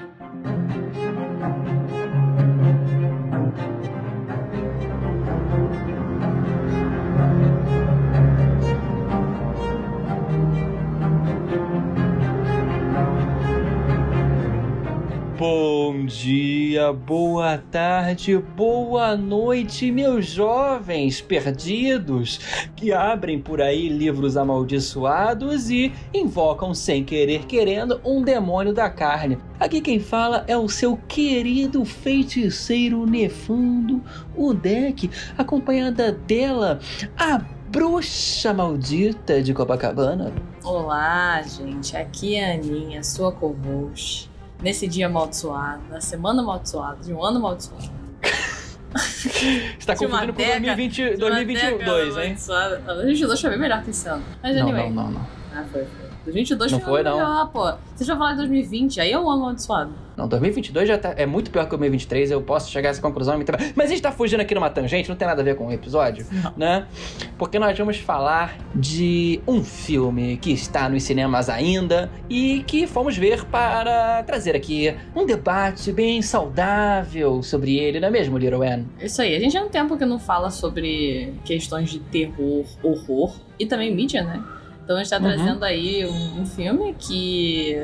Thank you. Bom dia, boa tarde, boa noite, meus jovens perdidos que abrem por aí livros amaldiçoados e invocam sem querer querendo um demônio da carne. Aqui quem fala é o seu querido feiticeiro nefundo, o Deck, acompanhada dela, a bruxa maldita de Copacabana. Olá, gente. Aqui é a Aninha, sua co-host nesse dia amaldiçoado, na semana amaldiçoada, de um ano amaldiçoado. Você tá confundindo com 2020, 2022, hein? 2022 foi bem melhor que esse ano. Mas não, anyway. Não, não, não. Ah, foi, foi. 2022 não foi, melhor, não. pô. Vocês vão falar de 2020, aí é um ano amaldiçoado. Não, 2022 já tá, é muito pior que 2023, eu posso chegar a essa conclusão. Mas a gente tá fugindo aqui numa tangente, não tem nada a ver com o episódio, não. né? Porque nós vamos falar de um filme que está nos cinemas ainda e que fomos ver para trazer aqui um debate bem saudável sobre ele, não é mesmo, Little Anne? Isso aí, a gente há um tempo que não fala sobre questões de terror, horror e também mídia, né? Então a gente tá uhum. trazendo aí um, um, filme que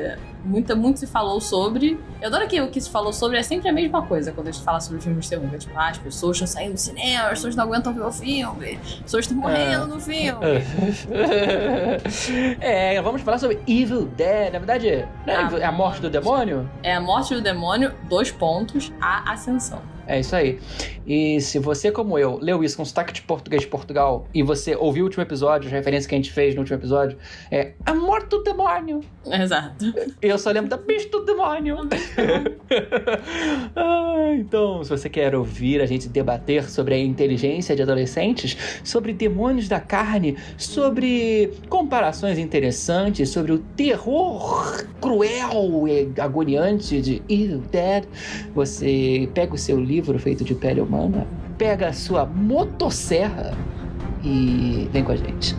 muita, muito se falou sobre. Eu adoro que o que se falou sobre é sempre a mesma coisa quando a gente fala sobre filmes de terror. É tipo, ah, as pessoas estão saindo do cinema, as pessoas não aguentam ver o filme, as pessoas estão morrendo é. no filme. é, vamos falar sobre Evil Dead. Na verdade, é a morte do demônio? É a morte do demônio, dois pontos, a ascensão. É isso aí. E se você, como eu, leu isso com sotaque de português de Portugal e você ouviu o último episódio, as referências que a gente fez no último episódio, é a morte do demônio. Exato. Eu só lembro da bicho do demônio. ah, então, se você quer ouvir a gente debater sobre a inteligência de adolescentes, sobre demônios da carne, sobre comparações interessantes, sobre o terror cruel e agoniante de Evil Dead, você pega o seu livro livro feito de pele humana, pega a sua motosserra e vem com a gente.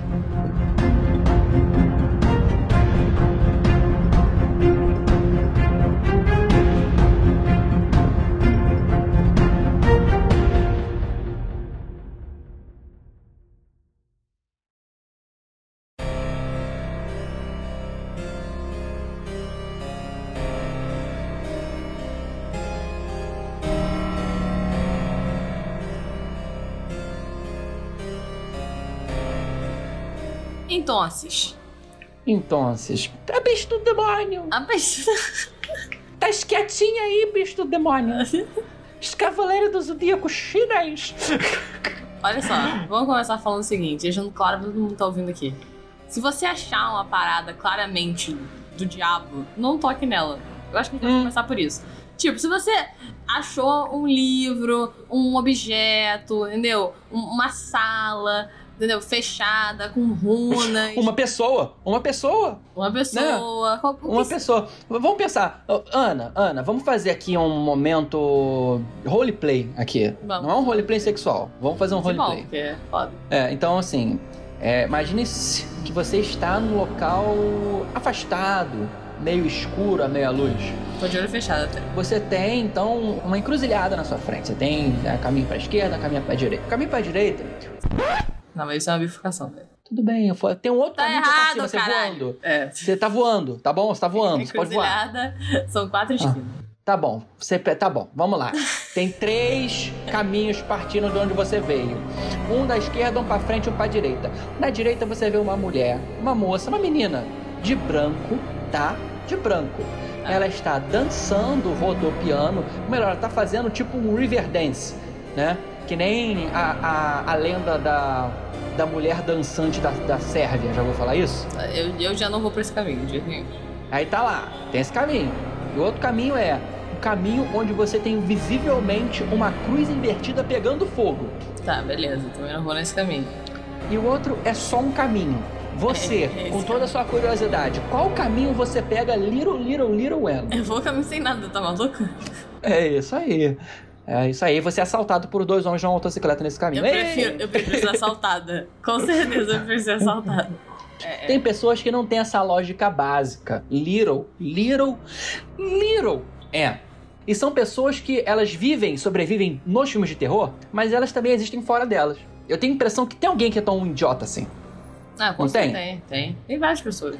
Entonces. Entonces. A bicho do demônio. A bicho. Tá quietinha aí, bicho do demônio. Os cavaleiros do zodíaco chinês. Olha só, vamos começar falando o seguinte, deixando claro pra todo mundo tá ouvindo aqui. Se você achar uma parada claramente do diabo, não toque nela. Eu acho que a gente hum. começar por isso. Tipo, se você achou um livro, um objeto, entendeu? Uma sala, entendeu? Fechada, com runas. Uma pessoa, uma pessoa. Uma pessoa. Né? Uma pessoa. Vamos pensar. Ana, Ana, vamos fazer aqui um momento roleplay aqui. Vamos. Não é um roleplay sexual. Vamos fazer um roleplay. Bom, é foda. É, então assim, é, imagine que você está num local afastado, meio escuro, a meia luz. Tô de olho fechado até. Você tem, então, uma encruzilhada na sua frente. Você tem é, caminho para esquerda, caminho para direita. Caminho para direita não, mas isso é uma bifurcação, velho. Tudo bem, eu tem um outro tá caminho errado, pra você caralho. voando. É. Você tá voando, tá bom? Você tá voando, você pode voar. São quatro esquinas. Ah, tá bom, você... tá bom, vamos lá. Tem três caminhos partindo de onde você veio. Um da esquerda, um pra frente, um pra direita. Na direita você vê uma mulher, uma moça, uma menina, de branco, tá? De branco. Ah. Ela está dançando, rodopiando, melhor, ela tá fazendo tipo um river dance, né? Que nem a, a, a lenda da, da mulher dançante da, da Sérvia. Já vou falar isso? Eu, eu já não vou por esse caminho, de jeito nenhum. Aí tá lá, tem esse caminho. E o outro caminho é o caminho onde você tem visivelmente uma cruz invertida pegando fogo. Tá, beleza, também não vou nesse caminho. E o outro é só um caminho. Você, é, com toda a sua curiosidade, qual caminho você pega Little, Little, Little Well? Eu vou caminho sem nada, tá maluco? É isso aí. É isso aí, você é assaltado por dois homens de uma motocicleta nesse caminho. Eu prefiro, eu prefiro ser assaltada. Com certeza eu prefiro ser assaltada. É, é. Tem pessoas que não têm essa lógica básica. Little, little, little É. E são pessoas que elas vivem, sobrevivem nos filmes de terror, mas elas também existem fora delas. Eu tenho a impressão que tem alguém que é tão idiota assim. Ah, com Não tem? certeza tem? Tem. Tem várias pessoas.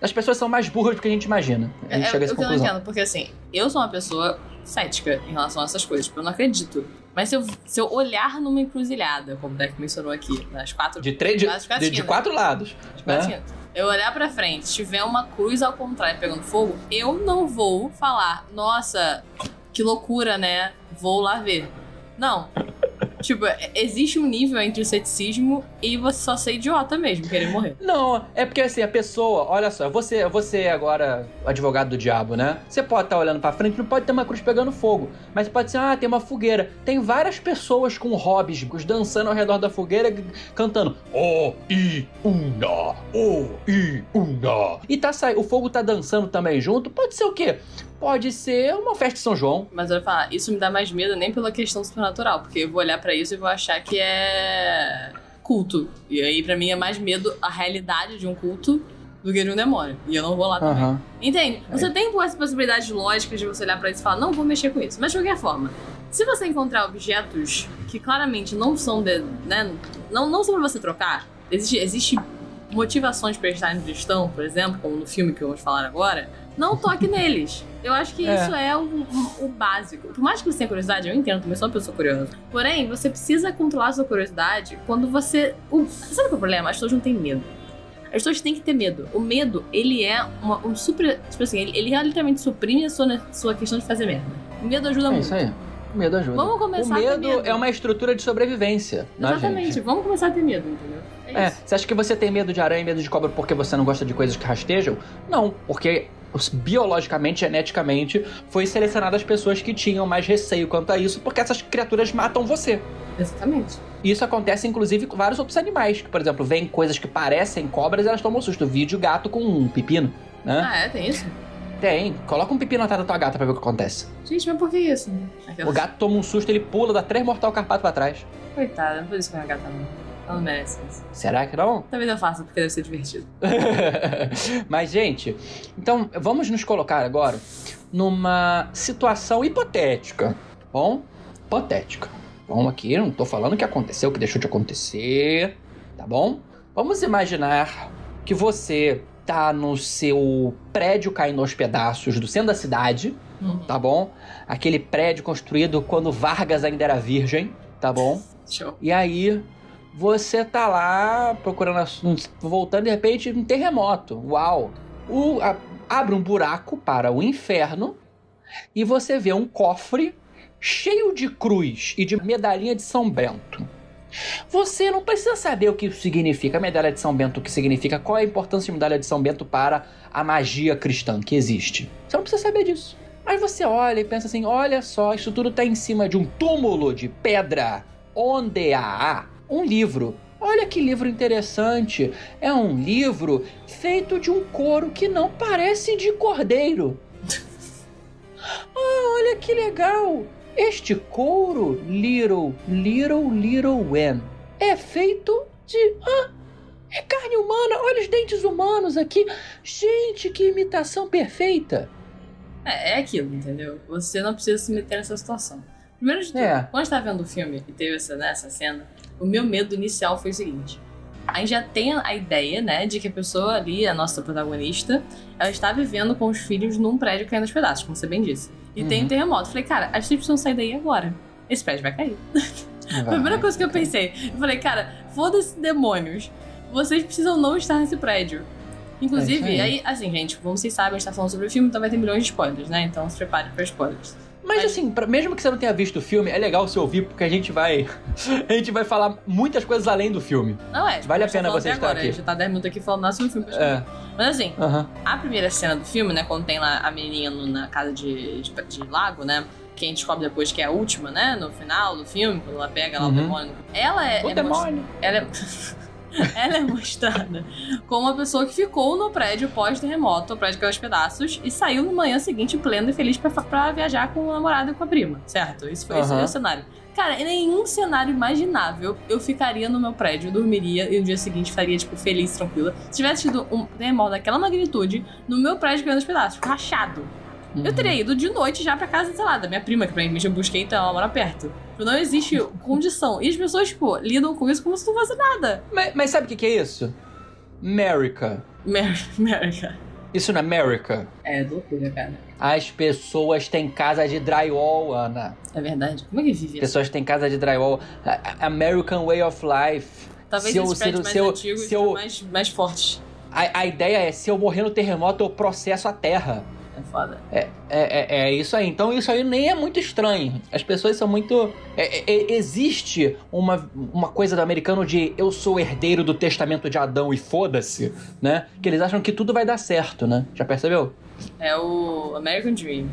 As pessoas são mais burras do que a gente imagina. A gente É, chega a eu, essa eu não conclusão. entendo, porque assim, eu sou uma pessoa cética em relação a essas coisas, porque eu não acredito. Mas se eu, se eu olhar numa encruzilhada, como o Deck mencionou aqui, nas quatro. De, três, de, quatro de, de quatro lados. nas quatro né? eu olhar pra frente, tiver uma cruz ao contrário pegando fogo, eu não vou falar, nossa, que loucura, né? Vou lá ver. Não. Tipo, é- existe um nível entre o ceticismo e você só ser idiota mesmo, querer morrer. Não, é porque assim, a pessoa, olha só, você, você agora advogado do diabo, né? Você pode estar olhando pra frente, não pode ter uma cruz pegando fogo, mas pode ser, ah, tem uma fogueira. Tem várias pessoas com hobbies dançando ao redor da fogueira, cantando O I Una, O I Una. E tá sai, o fogo tá dançando também junto. Pode ser o quê? Pode ser uma festa de São João. Mas eu vou falar, isso me dá mais medo nem pela questão supernatural, porque eu vou olhar pra isso e vou achar que é culto. E aí, pra mim, é mais medo a realidade de um culto do que de um demônio. E eu não vou lá também. Aham. Entende? Você tem essa possibilidade lógica de você olhar pra isso e falar, não vou mexer com isso. Mas de qualquer forma, se você encontrar objetos que claramente não são de. Né, não, não são pra você trocar, existe, existe motivações pra estar onde estão, por exemplo, como no filme que vamos falar agora, não toque neles. Eu acho que É. isso é o, o- básico. Por mais que você tenha curiosidade, eu entendo, também sou uma pessoa curiosa. Porém, você precisa controlar a sua curiosidade quando você. O, sabe qual é o problema? As pessoas não têm medo. As pessoas têm que ter medo. O medo, ele é uma- um super. Tipo assim, ele, ele literalmente suprime a sua, sua questão de fazer merda. O medo ajuda É muito. isso aí. O medo ajuda. Vamos começar o a ter medo, medo. é uma estrutura de sobrevivência. né, Exatamente, vamos começar a ter medo, entendeu? É, É, você acha que você tem medo de aranha e medo de cobra porque você não gosta de coisas que rastejam? Não, porque biologicamente, geneticamente, foi selecionado as pessoas que tinham mais receio quanto a isso, porque essas criaturas matam você. Exatamente. E isso acontece, inclusive, com vários outros animais, que, por exemplo, vêm coisas que parecem cobras e elas tomam susto. Vídeo gato com um pepino, né? Ah, é? Tem isso? Tem. Coloca um pepino atrás da tua gata pra ver o que acontece. Gente, mas por que isso? Aquela... O gato toma um susto, ele pula, dá três mortal carpado pra trás. Coitada, não por isso que minha gata não. Não merece. Será que não? Talvez eu faça, porque deve ser divertido. Mas, gente, então vamos nos colocar agora numa situação hipotética, tá bom? Hipotética. Bom, aqui não tô falando que aconteceu, que deixou de acontecer, tá bom? Vamos imaginar que você tá no seu prédio caindo aos pedaços do centro da cidade, Uhum. tá bom? Aquele prédio construído quando Vargas ainda era virgem, tá bom? Show. E aí você tá lá procurando voltando de repente um terremoto. Uau! O, a- abre um buraco para o inferno e você vê um cofre cheio de cruz e de medalhinha de São Bento. Você não precisa saber o que significa, a medalha de São Bento, o que significa, qual é a importância de medalha de São Bento para a magia cristã que existe. Você não precisa saber disso. Mas você olha e pensa assim: olha só, isso tudo tá em cima de um túmulo de pedra onde há um livro. Olha que livro interessante. É um livro feito de um couro que não parece de cordeiro. Ah, olha que legal. Este couro, Little, Little, Little Wen, é feito de. Ah, é carne humana. Olha os dentes humanos aqui. Gente, que imitação perfeita. É, é aquilo, entendeu? Você não precisa se meter nessa situação. Primeiro de tudo, É. quando tava vendo o filme e teve essa, né, essa cena, o meu medo inicial foi o seguinte. A gente já tem a ideia, né, de que a pessoa ali, a nossa protagonista, ela está vivendo com os filhos num prédio caindo aos pedaços, como você bem disse. E tem Uhum. um terremoto. Falei, cara, as pessoas precisam sair daí agora. Esse prédio vai cair. Foi a primeira coisa que eu pensei. Eu falei, cara, foda-se demônios. Vocês precisam não estar nesse prédio. É Inclusive, isso aí. aí, assim, gente, como vocês sabem, a gente tá falando sobre o filme, então vai ter milhões de spoilers, né? Então se prepare para spoilers. Mas assim, pra- mesmo que você não tenha visto o filme, é legal você ouvir, porque a gente vai. A gente vai falar muitas coisas além do filme. Não é? Vale a pena você estar agora, aqui. A gente tá 10 minutos aqui falando nada sobre o filme. É. Mas assim, a primeira cena do filme, né? Quando tem lá a menininha no- na casa de, de, de lago, né? Que a gente descobre depois que é a última, né? No final do filme, quando ela pega lá Uhum. o demônio. Ela é. O é demônio. ela é... ela é mostrada como uma pessoa que ficou no prédio pós-terremoto, o prédio caiu aos pedaços, e saiu no manhã seguinte plena e feliz pra, pra viajar com o namorado e com a prima, certo? Isso foi esse Aham. é o cenário. Cara, em nenhum cenário imaginável eu ficaria no meu prédio, dormiria e no dia seguinte estaria, tipo, feliz, tranquila. Se tivesse tido um terremoto daquela magnitude, no meu prédio caindo aos pedaços, rachado. Eu teria ido de noite já pra casa, sei lá, da minha prima, que provavelmente eu busquei, então ela mora perto. Tipo, Não existe condição. E as pessoas, tipo, lidam com isso como se não fosse nada. Mas, mas sabe o que, que é isso? America. Mer- Merda. Isso na America. É, loucura, cara. As pessoas têm casa de drywall, Ana. É verdade. Como é que vive As pessoas têm casa de drywall. American way of life. Talvez se eu- esses se eu- prédios mais se eu- antigos se sejam eu- mais, mais fortes. A, a ideia é, se eu morrer no terremoto, eu processo a terra. É foda. É, é, é isso aí. Então isso aí nem é muito estranho. As pessoas são muito. é- é- é- existe uma, uma coisa do americano de eu sou herdeiro do testamento de Adão e foda-se, né? Que eles acham que tudo vai dar certo, né? Já percebeu? É o American Dream.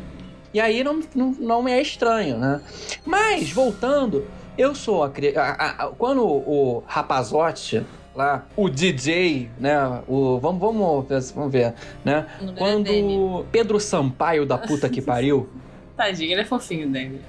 E aí não, não, não me é estranho, né? Mas, voltando, eu sou a- a- a- Quando o rapazote lá, o DJ, né? O, vamos, vamos, ver- vamos ver, né? O é. Quando Pedro Sampaio da puta que pariu. Tadinho, ele é fofinho, Demi.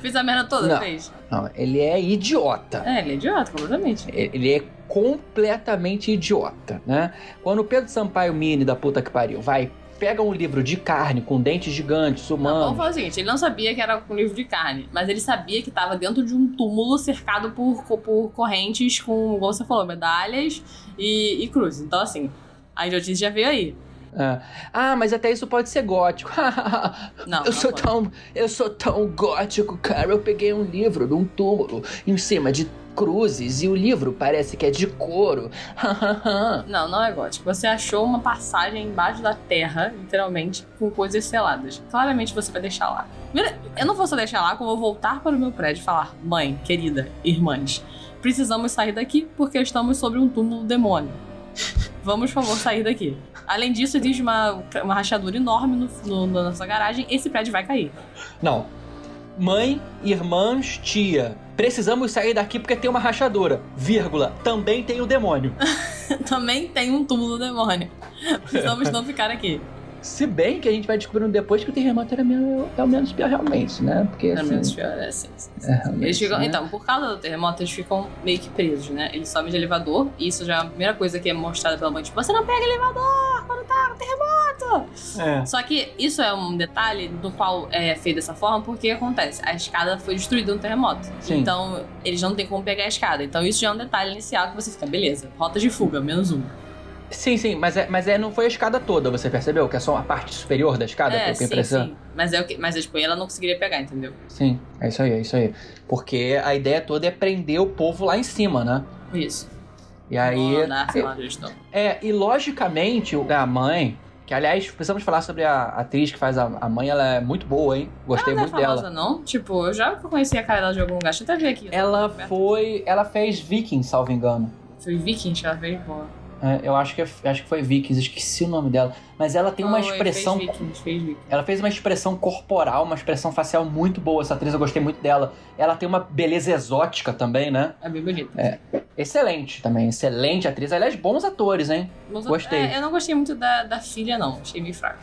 Fez a merda toda, Não. fez? Não, ele é idiota. É, ele é idiota, completamente. Ele é completamente idiota, né? Quando o Pedro Sampaio Mini da puta que pariu vai, pega um livro de carne com dentes gigantes, vamos humanos. falar o seguinte, ele não sabia que era um livro de carne, mas ele sabia que tava dentro de um túmulo cercado por, por correntes com, igual você falou, medalhas e, e cruzes. Então, assim, a idiotice já veio aí. É. Ah, mas até isso pode ser gótico. Não, eu não sou pode. tão, eu sou tão gótico, cara. Eu peguei um livro de um túmulo em cima de cruzes e o livro parece que é de couro. Não, não é gótico. Você achou uma passagem embaixo da terra, literalmente, com coisas seladas. Claramente você vai deixar lá. Eu não vou só deixar lá, como eu vou voltar para o meu prédio e falar: Mãe, querida, irmãs, precisamos sair daqui porque estamos sobre um túmulo do demônio. Vamos, por favor, sair daqui. Além disso, existe uma, uma rachadura enorme no, no- na nossa garagem. Esse prédio vai cair. Não. Mãe, irmãs, tia. Precisamos sair daqui porque tem uma rachadura. Vírgula. Também tem o demônio. Também tem um túmulo do demônio. Precisamos não ficar aqui. Se bem que a gente vai descobrindo depois que o terremoto era meio, é o menos pior realmente, né? Porque É assim, menos pior, é assim. sim, sim. é, realmente, Eles ficam, né? Então, por causa do terremoto, eles ficam meio que presos, né? Eles sobem de elevador, e isso já é a primeira coisa que é mostrada pela mãe. Tipo, você não pega elevador quando tá com terremoto! É. Só que isso é um detalhe do qual é feito dessa forma, porque acontece, a escada foi destruída no terremoto. Sim. Então, eles não têm como pegar a escada. Então, isso já é um detalhe inicial que você fica, beleza, rota de fuga, menos um. Sim, sim, mas, é, mas é, não foi a escada toda, você percebeu? Que é só a parte superior da escada? é, sim, impressão? sim. Mas é o que. Mas tipo, ela não conseguiria pegar, entendeu? Sim, é isso aí, é isso aí. Porque a ideia toda é prender o povo lá em cima, né? Isso. E aí. Estão. É, e logicamente a mãe, que aliás, precisamos falar sobre a atriz que faz a, a mãe, ela é muito boa, hein? Gostei ela não é muito famosa, dela. não? Tipo, eu já conheci a cara dela de algum lugar. Deixa eu até ver aqui. Ela foi. Ela fez Vikings, salvo engano. Foi Vikings que ela fez, pô. É, eu acho que, é- acho que foi Vikings, esqueci o nome dela. Mas ela tem uma Foi, expressão. Fez Vikings, fez Vikings. Ela fez uma expressão corporal, uma expressão facial muito boa. Essa atriz eu gostei muito dela. Ela tem uma beleza exótica também, né? É bem bonita. É. Excelente também, excelente atriz. Aliás, bons atores, hein? Mas, Gostei. é, eu não gostei muito da, da filha, não. Achei meio fraco.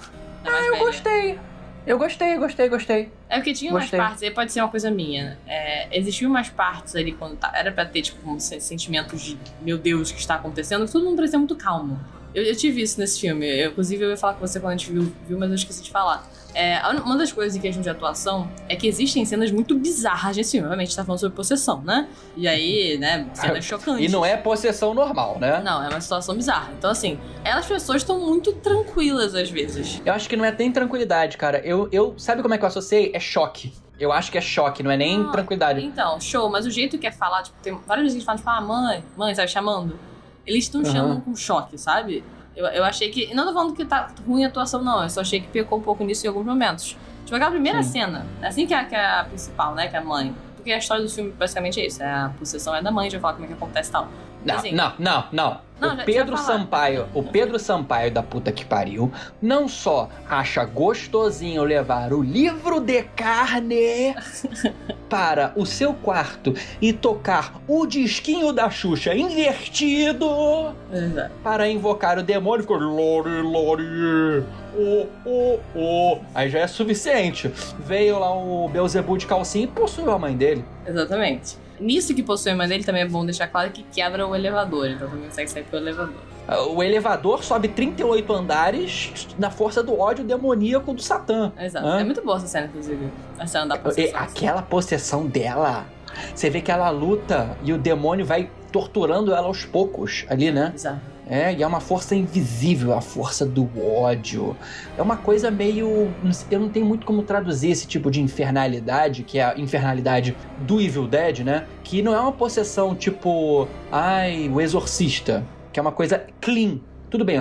Ah, Eu gostei. Eu gostei, gostei, gostei. É porque tinha Gostei. umas partes, aí pode ser uma coisa minha, né? É, existiam umas partes ali quando tá, era pra ter, tipo, um se- sentimentos de meu Deus, o que está acontecendo, todo mundo parecia muito calmo. Eu, eu tive isso nesse filme. Eu, inclusive, eu ia falar com você quando a gente viu, viu mas eu esqueci de falar. É, a uma das coisas em questão de atuação é que existem cenas muito bizarras nesse filme. Obviamente, tá falando sobre possessão, né? E aí, né, cenas chocantes. E não é possessão normal, né? Não, é uma situação bizarra. Então, assim, elas pessoas estão muito tranquilas às vezes. Eu acho que não é nem tranquilidade, cara. Eu, eu sabe como é que eu associei? É choque. Eu acho que é choque, não é nem Ah, tranquilidade. Então, show, mas o jeito que é falar, tipo, tem várias vezes que falam, tipo, ah, mãe, mãe, sabe, chamando. Eles estão Aham. chamando com choque, sabe? Eu, eu achei que. Não tô falando que tá ruim a atuação, não. Eu só achei que pecou um pouco nisso em alguns momentos. Tipo, aquela primeira Sim. cena, assim que é, que é a principal, né? Que é a mãe. Porque a história do filme basicamente é isso. É a possessão é da mãe, já falar como é que acontece e tal. Não, Assim. não, não, não. Não, o Pedro. Sampaio, o Pedro Sampaio da puta que pariu, não só acha gostosinho levar o livro de carne para o seu quarto e tocar o disquinho da Xuxa invertido Exato. para invocar o demônio, ficou lori, lori, oh, oh, oh. Aí já é suficiente. Veio lá o Beelzebub de calcinha e possuiu a mãe dele. Exatamente. Nisso que possui a mãe dele também é bom deixar claro que quebra o elevador. Então também consegue sair pelo elevador. O elevador sobe 38 andares na força do ódio demoníaco do Satã. Exato. Hã? É muito boa essa cena, inclusive. A cena da E possessão. aquela possessão dela, você vê que ela luta e o demônio vai torturando ela aos poucos ali, né? Exato. É, e é uma força invisível, a força do ódio. É uma coisa meio. Eu não tenho muito como traduzir esse tipo de infernalidade, que é a infernalidade do Evil Dead, né? Que não é uma possessão tipo. Ai, o exorcista. Que é uma coisa clean. Tudo bem,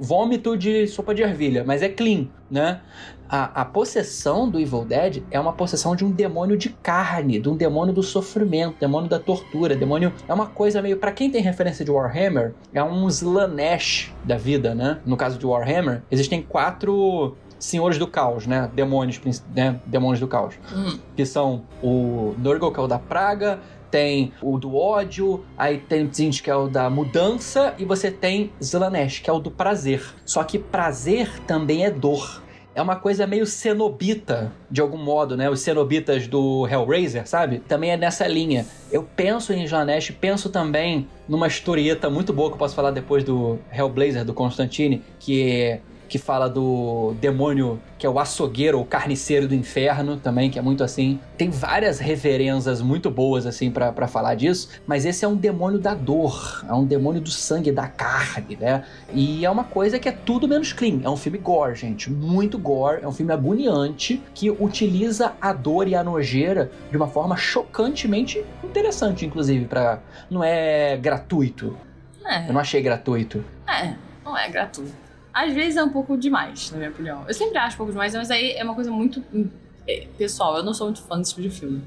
vômito de sopa de ervilha, mas é clean, né? A, a possessão do Evil Dead é uma possessão de um demônio de carne, de um demônio do sofrimento, demônio da tortura, demônio. É uma coisa meio. Pra quem tem referência de Warhammer, é um Slanesh da vida, né? No caso de Warhammer, existem quatro senhores do caos, né? Demônios, né? Demônios do caos Hum. que são o Nurgle, que é o da praga, tem o do ódio, aí tem o Tzint, que é o da mudança, e você tem Slanesh, que é o do prazer. Só que prazer também é dor. É uma coisa meio cenobita, de algum modo, né? Os cenobitas do Hellraiser, sabe? Também é nessa linha. Eu penso em Slanesh, penso também numa historieta muito boa que eu posso falar depois do Hellblazer, do Constantine, que é que fala do demônio que é o açougueiro ou carniceiro do inferno também, que é muito assim. Tem várias referências muito boas assim pra pra falar disso, mas esse é um demônio da dor, é um demônio do sangue, da carne, né? E é uma coisa que é tudo menos clean. É um filme gore, gente, muito gore, é um filme agoniante que utiliza a dor e a nojeira de uma forma chocantemente interessante, inclusive, para não é gratuito. É, Eu não achei gratuito. é, não é gratuito. Às vezes é um pouco demais, na minha opinião. Eu sempre acho um pouco demais, mas aí é uma coisa muito hum, é, pessoal. Eu não sou muito fã desse tipo de filme.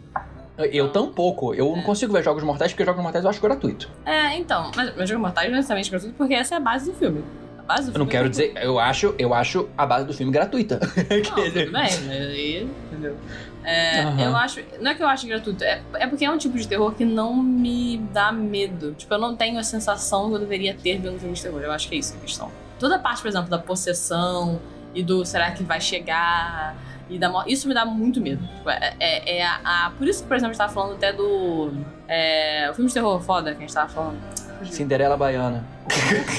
Eu tampouco. Eu não consigo ver Jogos Mortais porque Jogos Mortais eu acho gratuito. É, então, mas, mas Jogos Mortais não é necessariamente gratuito porque essa é a base do filme. A base do Eu não quero é dizer. Eu acho, eu acho a base do filme gratuita. Não, tudo bem, mas aí, entendeu? É, Aham. Eu acho. Não é que eu acho gratuito, é, é porque é um tipo de terror que não me dá medo. Tipo, eu não tenho a sensação que eu deveria ter vendo filme de terror. Eu acho que é isso a questão. Toda a parte, por exemplo, da possessão e do será que vai chegar e da morte. Isso me dá muito medo. É, é, é a, a- Por isso que, por exemplo, a gente tava falando até do. É, o filme de terror foda que a gente tava falando. Cinderela Baiana.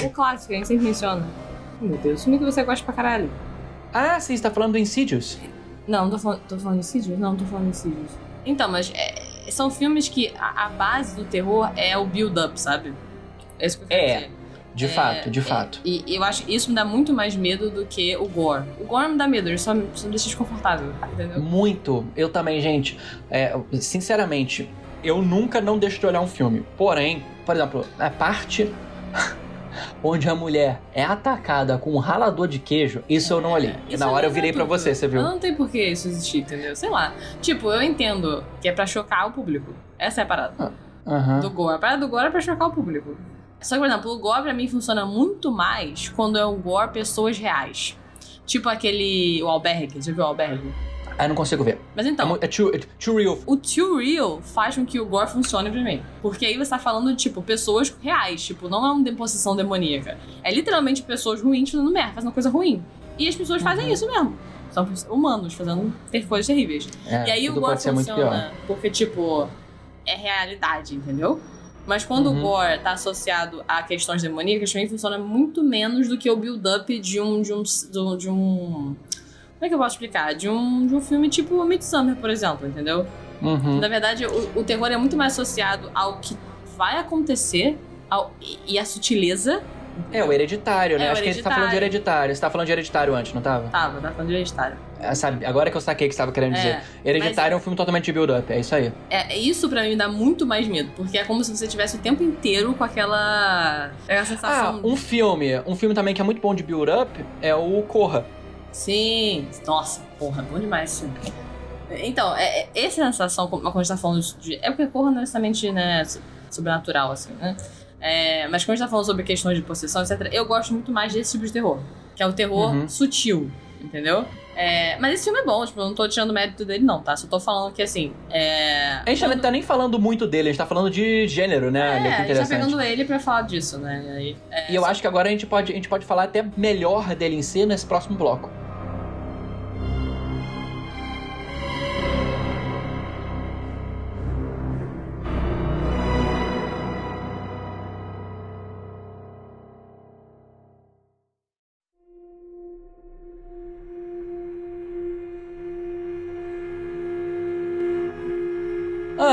O, o clássico, que a gente sempre menciona. Meu Deus, o filme que você gosta pra caralho. Ah, você tá falando do Insidious. Não, tô falando, tô falando de Insidious? Não, tô falando de Insidious. Então, mas é, são filmes que a, a base do terror é o build-up, sabe? É isso que eu quero É, dizer. De É, fato, de é, fato. E eu acho que isso me dá muito mais medo do que o gore. O gore me dá medo, ele só me, só me deixa desconfortável, entendeu? Muito. Eu também, gente. É, sinceramente, eu nunca não deixo de olhar um filme. Porém, por exemplo, a parte onde a mulher é atacada com um ralador de queijo, isso eu não olhei. E Isso na hora é eu virei pra gratuito. você, você viu? Não tem por que isso existir, entendeu? Sei lá. Tipo, eu entendo que é pra chocar o público. Essa é a parada. Aham. do gore. A parada do gore é pra chocar o público. Só que, por exemplo, o gore pra mim funciona muito mais quando é um gore pessoas reais. Tipo aquele. O albergue. Já viu o albergue? Ah, eu não consigo ver. Mas É, então. mu- é too, é too real. O too real faz com que o gore funcione pra mim. Porque aí você tá falando de, tipo, pessoas reais. Tipo, não é uma deposição demoníaca. É literalmente pessoas ruins fazendo merda, fazendo coisa ruim. E as pessoas fazem Uhum. isso mesmo. São humanos fazendo coisas terríveis. É, E aí o gore funciona porque, tipo, é realidade, entendeu? Mas quando Uhum. o gore tá associado a questões demoníacas, também funciona muito menos do que o build-up de um, de um. do- de um. Como é que eu posso explicar? De um, de um filme tipo Midsummer, por exemplo, entendeu? Uhum. Na verdade, o, o terror é muito mais associado ao que vai acontecer ao, e, a sutileza. É, o hereditário, né? É, o Acho que a gente tá falando de Hereditário. hereditário. Você tá falando de hereditário antes, não tava? Tava, tá falando de hereditário. É, sabe, agora que eu saquei o que você tava querendo dizer. É, Hereditário é um filme totalmente de build-up, é isso aí. É, isso pra mim me dá muito mais medo, porque é como se você tivesse o tempo inteiro com aquela, aquela Ah, sensação. um filme. Um filme também que é muito bom de build-up é o Corra. Sim, nossa, porra, bom demais esse filme. Então, é, é, essa sensação, como quando a gente tá falando de. É porque corra não é necessariamente né, so- sobrenatural, assim, né? É, mas quando a gente tá falando sobre questões de possessão, etc., eu gosto muito mais desse tipo de terror. Que é o terror Uhum. sutil, entendeu? É, mas esse filme é bom, tipo, eu não tô tirando mérito dele, não, tá? Só tô falando que assim. É, A gente não tá nem falando muito dele, a gente tá falando de gênero, né? É, que a gente tá pegando ele pra falar disso, né? E aí, é, E eu só- acho que agora a gente, pode, a gente pode falar até melhor dele em si nesse próximo bloco.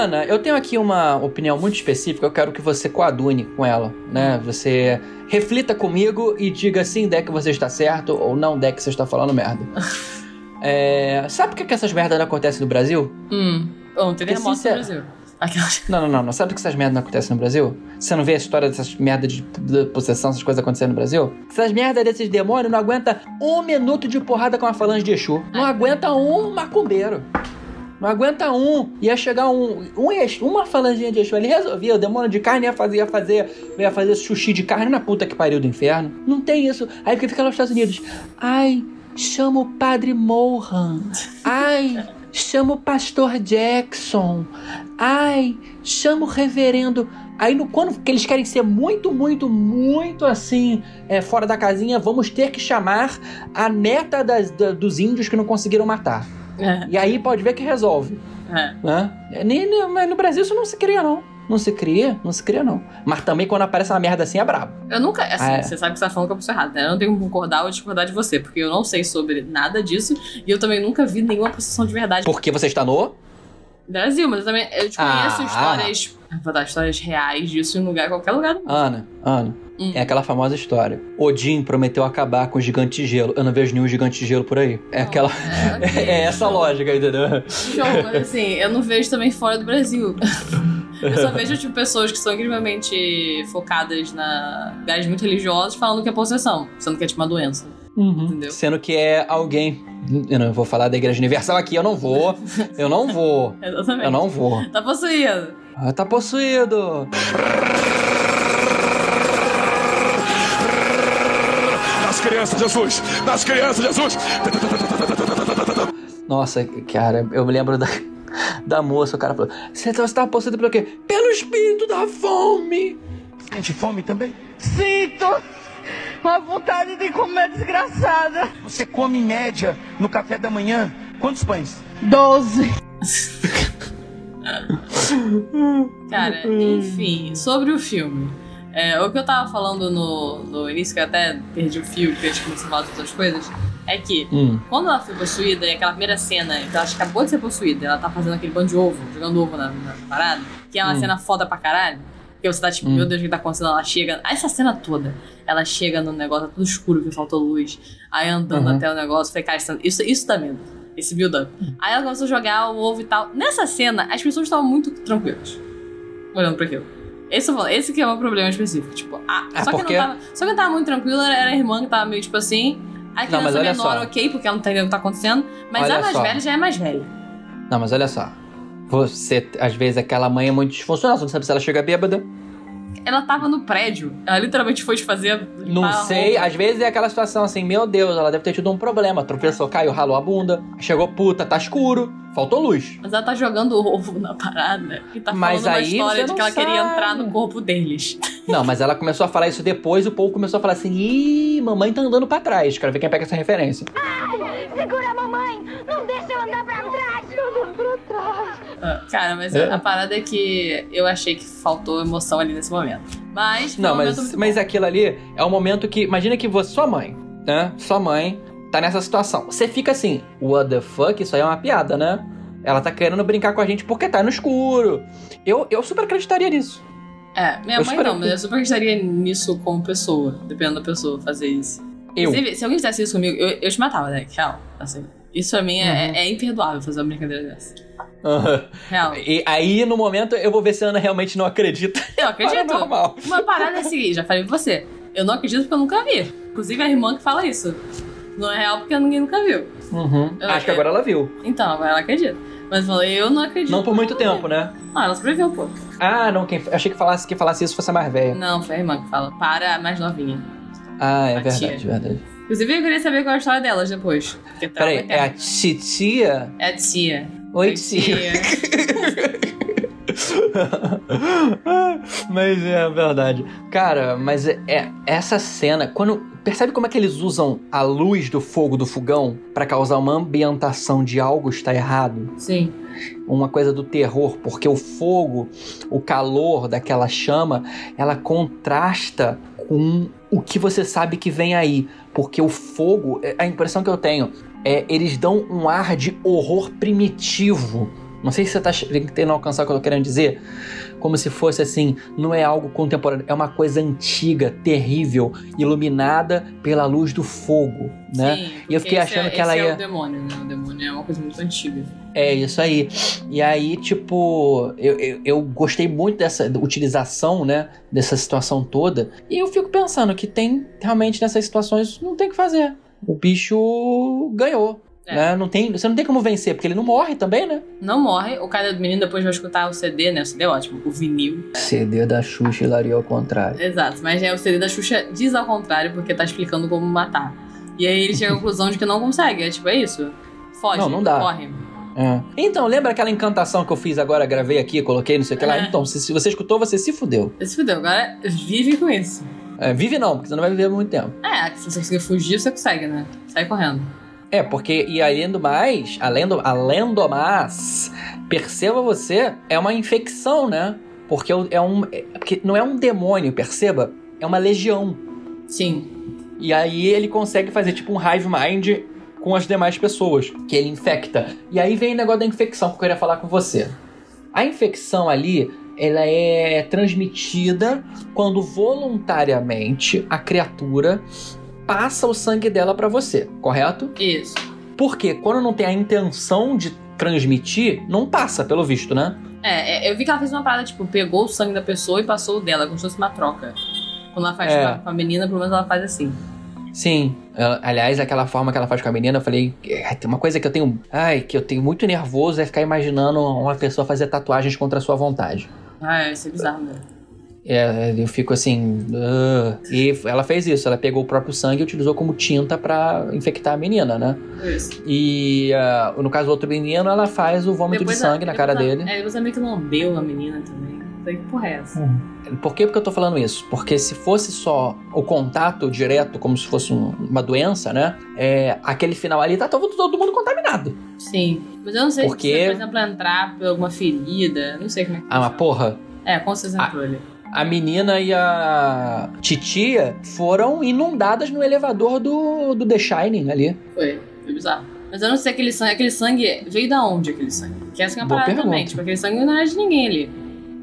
Ana, eu tenho aqui uma opinião muito específica, eu quero que você coadune com ela, né? Você reflita comigo e diga sim, Deck, você está certo, ou não, Deck, você está falando merda. é, sabe por que, que essas merdas não acontecem no Brasil? Hum. Tem terremoto no Brasil. Aquelas... Não, não, não, não. Sabe por que essas merdas não acontecem no Brasil? Você não vê a história dessas merdas de, de possessão, essas coisas acontecendo no Brasil? Essas merdas desses demônios não aguentam um minuto de porrada com a falange de Exu. Não aguenta um macumbeiro. Não aguenta um. Ia chegar um, um uma falanginha de Exu. Ele resolvia. O demônio de carne ia fazer, ia fazer, ia fazer sushi de carne na puta que pariu do inferno. Não tem isso. Aí fica fica lá nos Estados Unidos. Ai, chama o padre Mohan. Ai, chama o pastor Jackson. Ai, chama o reverendo. Aí no, quando que eles querem ser muito, muito, muito assim, é, fora da casinha, vamos ter que chamar a neta das- da- dos índios que não conseguiram matar. É, E aí pode ver que resolve. é. Né? Nem, mas no Brasil isso não se cria, não. Não se cria, não se cria, não. Mas também quando aparece uma merda assim é brabo. Eu nunca. Assim, é. você sabe que você tá falando que eu pessoa errada, né? Eu não tenho como concordar ou discordar de você, porque eu não sei sobre nada disso e eu também nunca vi nenhuma possessão de verdade Porque você está no. Brasil, mas eu também eu te conheço Ah. histórias. Vou dar histórias reais disso em lugar, qualquer lugar do mundo. Ana, Ana. Hum. É aquela famosa história. Odin prometeu acabar com o gigante de gelo. Eu não vejo nenhum gigante de gelo por aí. É aquela. É, ok, É essa show. lógica, entendeu? Show, mas assim, eu não vejo também fora do Brasil. Eu só vejo, tipo, pessoas que são incrivelmente focadas na lugares muito religiosos falando que é possessão, sendo que é tipo uma doença. Entendeu? Sendo que é alguém. Eu não vou falar da Igreja Universal aqui, eu não vou. Eu não vou. Exatamente. Eu não vou. Tá possuído. Ah, tá possuído. Nas crianças, Jesus! Nas crianças, Jesus! Nossa, cara, eu me lembro da, da moça, o cara falou: Você tá, você tá possuído pelo quê? Pelo espírito da fome. Sente fome também? Sinto uma vontade de comer desgraçada. Você come em média no café da manhã quantos pães? Doze. Cara, enfim, sobre o filme. É, o que eu tava falando no, no início, que eu até perdi o fio, porque a gente começou a falar de outras coisas, é que Hum. quando ela foi possuída, e aquela primeira cena, que ela acabou de ser possuída, ela tá fazendo aquele bando de ovo, jogando ovo na, na parada, que é uma Hum. cena foda pra caralho. Porque você tá tipo, Hum. meu Deus, o que tá acontecendo? Ela chega. Essa cena toda, ela chega no negócio, tá tudo escuro, que faltou luz. Aí andando Uhum. até o negócio, foi cara, isso, isso, isso dá medo. Esse build-up. Aí ela começou a jogar o ovo e tal. Nessa cena, as pessoas estavam muito tranquilas. Olhando pra aquilo. Esse, esse que é o meu problema específico. Tipo, ah, É só, porque- que não tava, só que não tava muito tranquila, era a irmã que tava meio tipo assim. A Não, criança olha menor, só. ok, porque ela não tá entendendo o que tá acontecendo. Mas Olha a mais só. velha já é mais velha. Não, mas olha só. Você, às vezes, aquela mãe é muito disfuncional. Você não sabe se ela chega bêbada. Ela tava no prédio. Ela literalmente foi fazer. Não sei. Às vezes é aquela situação assim: Meu Deus, ela deve ter tido um problema. Tropeçou, caiu, ralou a bunda. Chegou puta, tá escuro. Faltou luz. Mas ela tá jogando o ovo na parada e tá Mas falando uma aí história de que ela queria sabe. entrar no corpo deles. Não, mas ela começou a falar isso depois. O povo começou a falar assim: Ih, mamãe tá andando pra trás. Quero ver quem pega essa referência. Segura a mamãe! Não deixa eu andar pra trás! Andando pra trás! Cara, mas É. a parada é que eu achei que faltou emoção ali nesse momento. Mas. Não, um mas, muito mas bom. aquilo ali é o momento que. Imagina que você, sua mãe, né? Sua mãe tá nessa situação. Você fica assim, what the fuck? Isso aí é uma piada, né? Ela tá querendo brincar com a gente porque tá no escuro. Eu, eu super acreditaria nisso. É, minha eu mãe super não, mas eu super gostaria nisso como pessoa, dependendo da pessoa fazer isso. Eu. Inclusive, se alguém fizesse isso comigo, eu, eu te matava, né? Real. Assim. Isso pra mim é, Uhum. é imperdoável fazer uma brincadeira dessa. Aham. Real. E aí, no momento, eu vou ver se a Ana realmente não acredita. Eu acredito. É normal. Uma parada é a seguinte, já falei pra você. Eu não acredito porque eu nunca vi. Inclusive a irmã que fala isso. Não é real porque ninguém nunca viu. Uhum. Eu- Acho que agora ela viu. Então, agora ela acredita. Mas eu falei, eu não acredito. Não por muito tempo, vi. né? Não, ela sobreviveu um pouco. Ah, não. Quem, achei que falasse que falasse isso fosse a mais velha. Não, foi a irmã que fala. Para a mais novinha. Ah, é A verdade, tia. verdade. Inclusive, eu queria saber qual é a história delas depois. Tá Peraí, é a titia? É a tia. Oi, tia. mas é verdade. Cara, mas é, é- essa cena, quando percebe como é que eles usam a luz do fogo do fogão pra causar uma ambientação de algo está errado, Sim. uma coisa do terror, porque o fogo, o calor daquela chama, ela contrasta com o que você sabe que vem aí, porque o fogo, é- a impressão que eu tenho é eles dão um ar de horror primitivo Não sei se você tá tentando alcançar o que eu tô querendo dizer. Como se fosse assim, não é algo contemporâneo, é uma coisa antiga, terrível, iluminada pela luz do fogo, né? Sim, e eu fiquei esse achando é, que ela esse ia. é o demônio, né? O demônio é uma coisa muito antiga. É, isso aí. E aí, tipo, eu, eu, eu gostei muito dessa utilização, né? Dessa situação toda. E eu fico pensando que tem, realmente, nessas situações, não tem o que fazer. O bicho ganhou. É. Né? Não tem, você não tem como vencer, porque ele não morre também, né? Não morre, o cara do menino depois vai escutar o CD, né? O CD é ótimo, o vinil. CD da Xuxa hilaria ao contrário. Exato, mas é o CD da Xuxa diz ao contrário, porque tá explicando como matar. E aí ele chega à conclusão de que não consegue, é tipo, é isso. Foge, Não, não dá. corre. É. Então, lembra aquela encantação que eu fiz agora, gravei aqui, coloquei, não sei o que lá? É. Então, se, se você escutou, você se fudeu. Esse fudeu, agora vive com isso. É, vive não, porque você não vai viver muito tempo. É, se você conseguir fugir, você consegue, né? Sai correndo. É, porque, e além do mais, além do, além do mais, perceba você, é uma infecção, né? Porque é um. é- porque não é um demônio, perceba? É uma legião. Sim. E aí ele consegue fazer tipo um hive mind com as demais pessoas, que ele infecta. E aí vem o negócio da infecção que eu queria falar com você. A infecção ali, ela é transmitida quando voluntariamente a criatura passa o sangue dela pra você, correto? Isso. Porque quando não tem a intenção de transmitir, não passa, pelo visto, né? É, é, eu vi que ela fez uma parada, tipo, pegou o sangue da pessoa e passou o dela, como se fosse uma troca. Quando ela faz É. com, a, menina, pelo menos ela faz assim. Sim. Aliás, aquela forma que ela faz com a menina, eu falei, "É, tem uma coisa que eu tenho, ai, que eu tenho muito nervoso é ficar imaginando uma pessoa fazer tatuagens contra a sua vontade. Ah, isso é bizarro, né? É, eu fico assim, "Ugh". e ela fez isso, ela pegou o próprio sangue e utilizou como tinta pra infectar a menina, né? Isso. E ah, no caso do outro menino, ela faz o vômito de a- sangue na cara depois a- dele. É, depois ela meio que lambeu a menina também. Falei, que porra é essa? Por que, porque eu tô falando isso? Porque se fosse só o contato direto, como se fosse um- uma doença, né? É, aquele final ali tá todo, todo mundo contaminado. Sim. Mas eu não sei Porque- se você, por exemplo, entrar por alguma ferida. Não sei como é que Ah, mas porra, É, com certeza Ah. A menina e a titia foram inundadas no elevador do, do The Shining ali. Foi. Foi bizarro. Mas eu não sei aquele sangue. Aquele sangue veio da onde aquele sangue? Que essa é uma Boa parada também. pergunta. Tipo, aquele sangue não é de ninguém ali.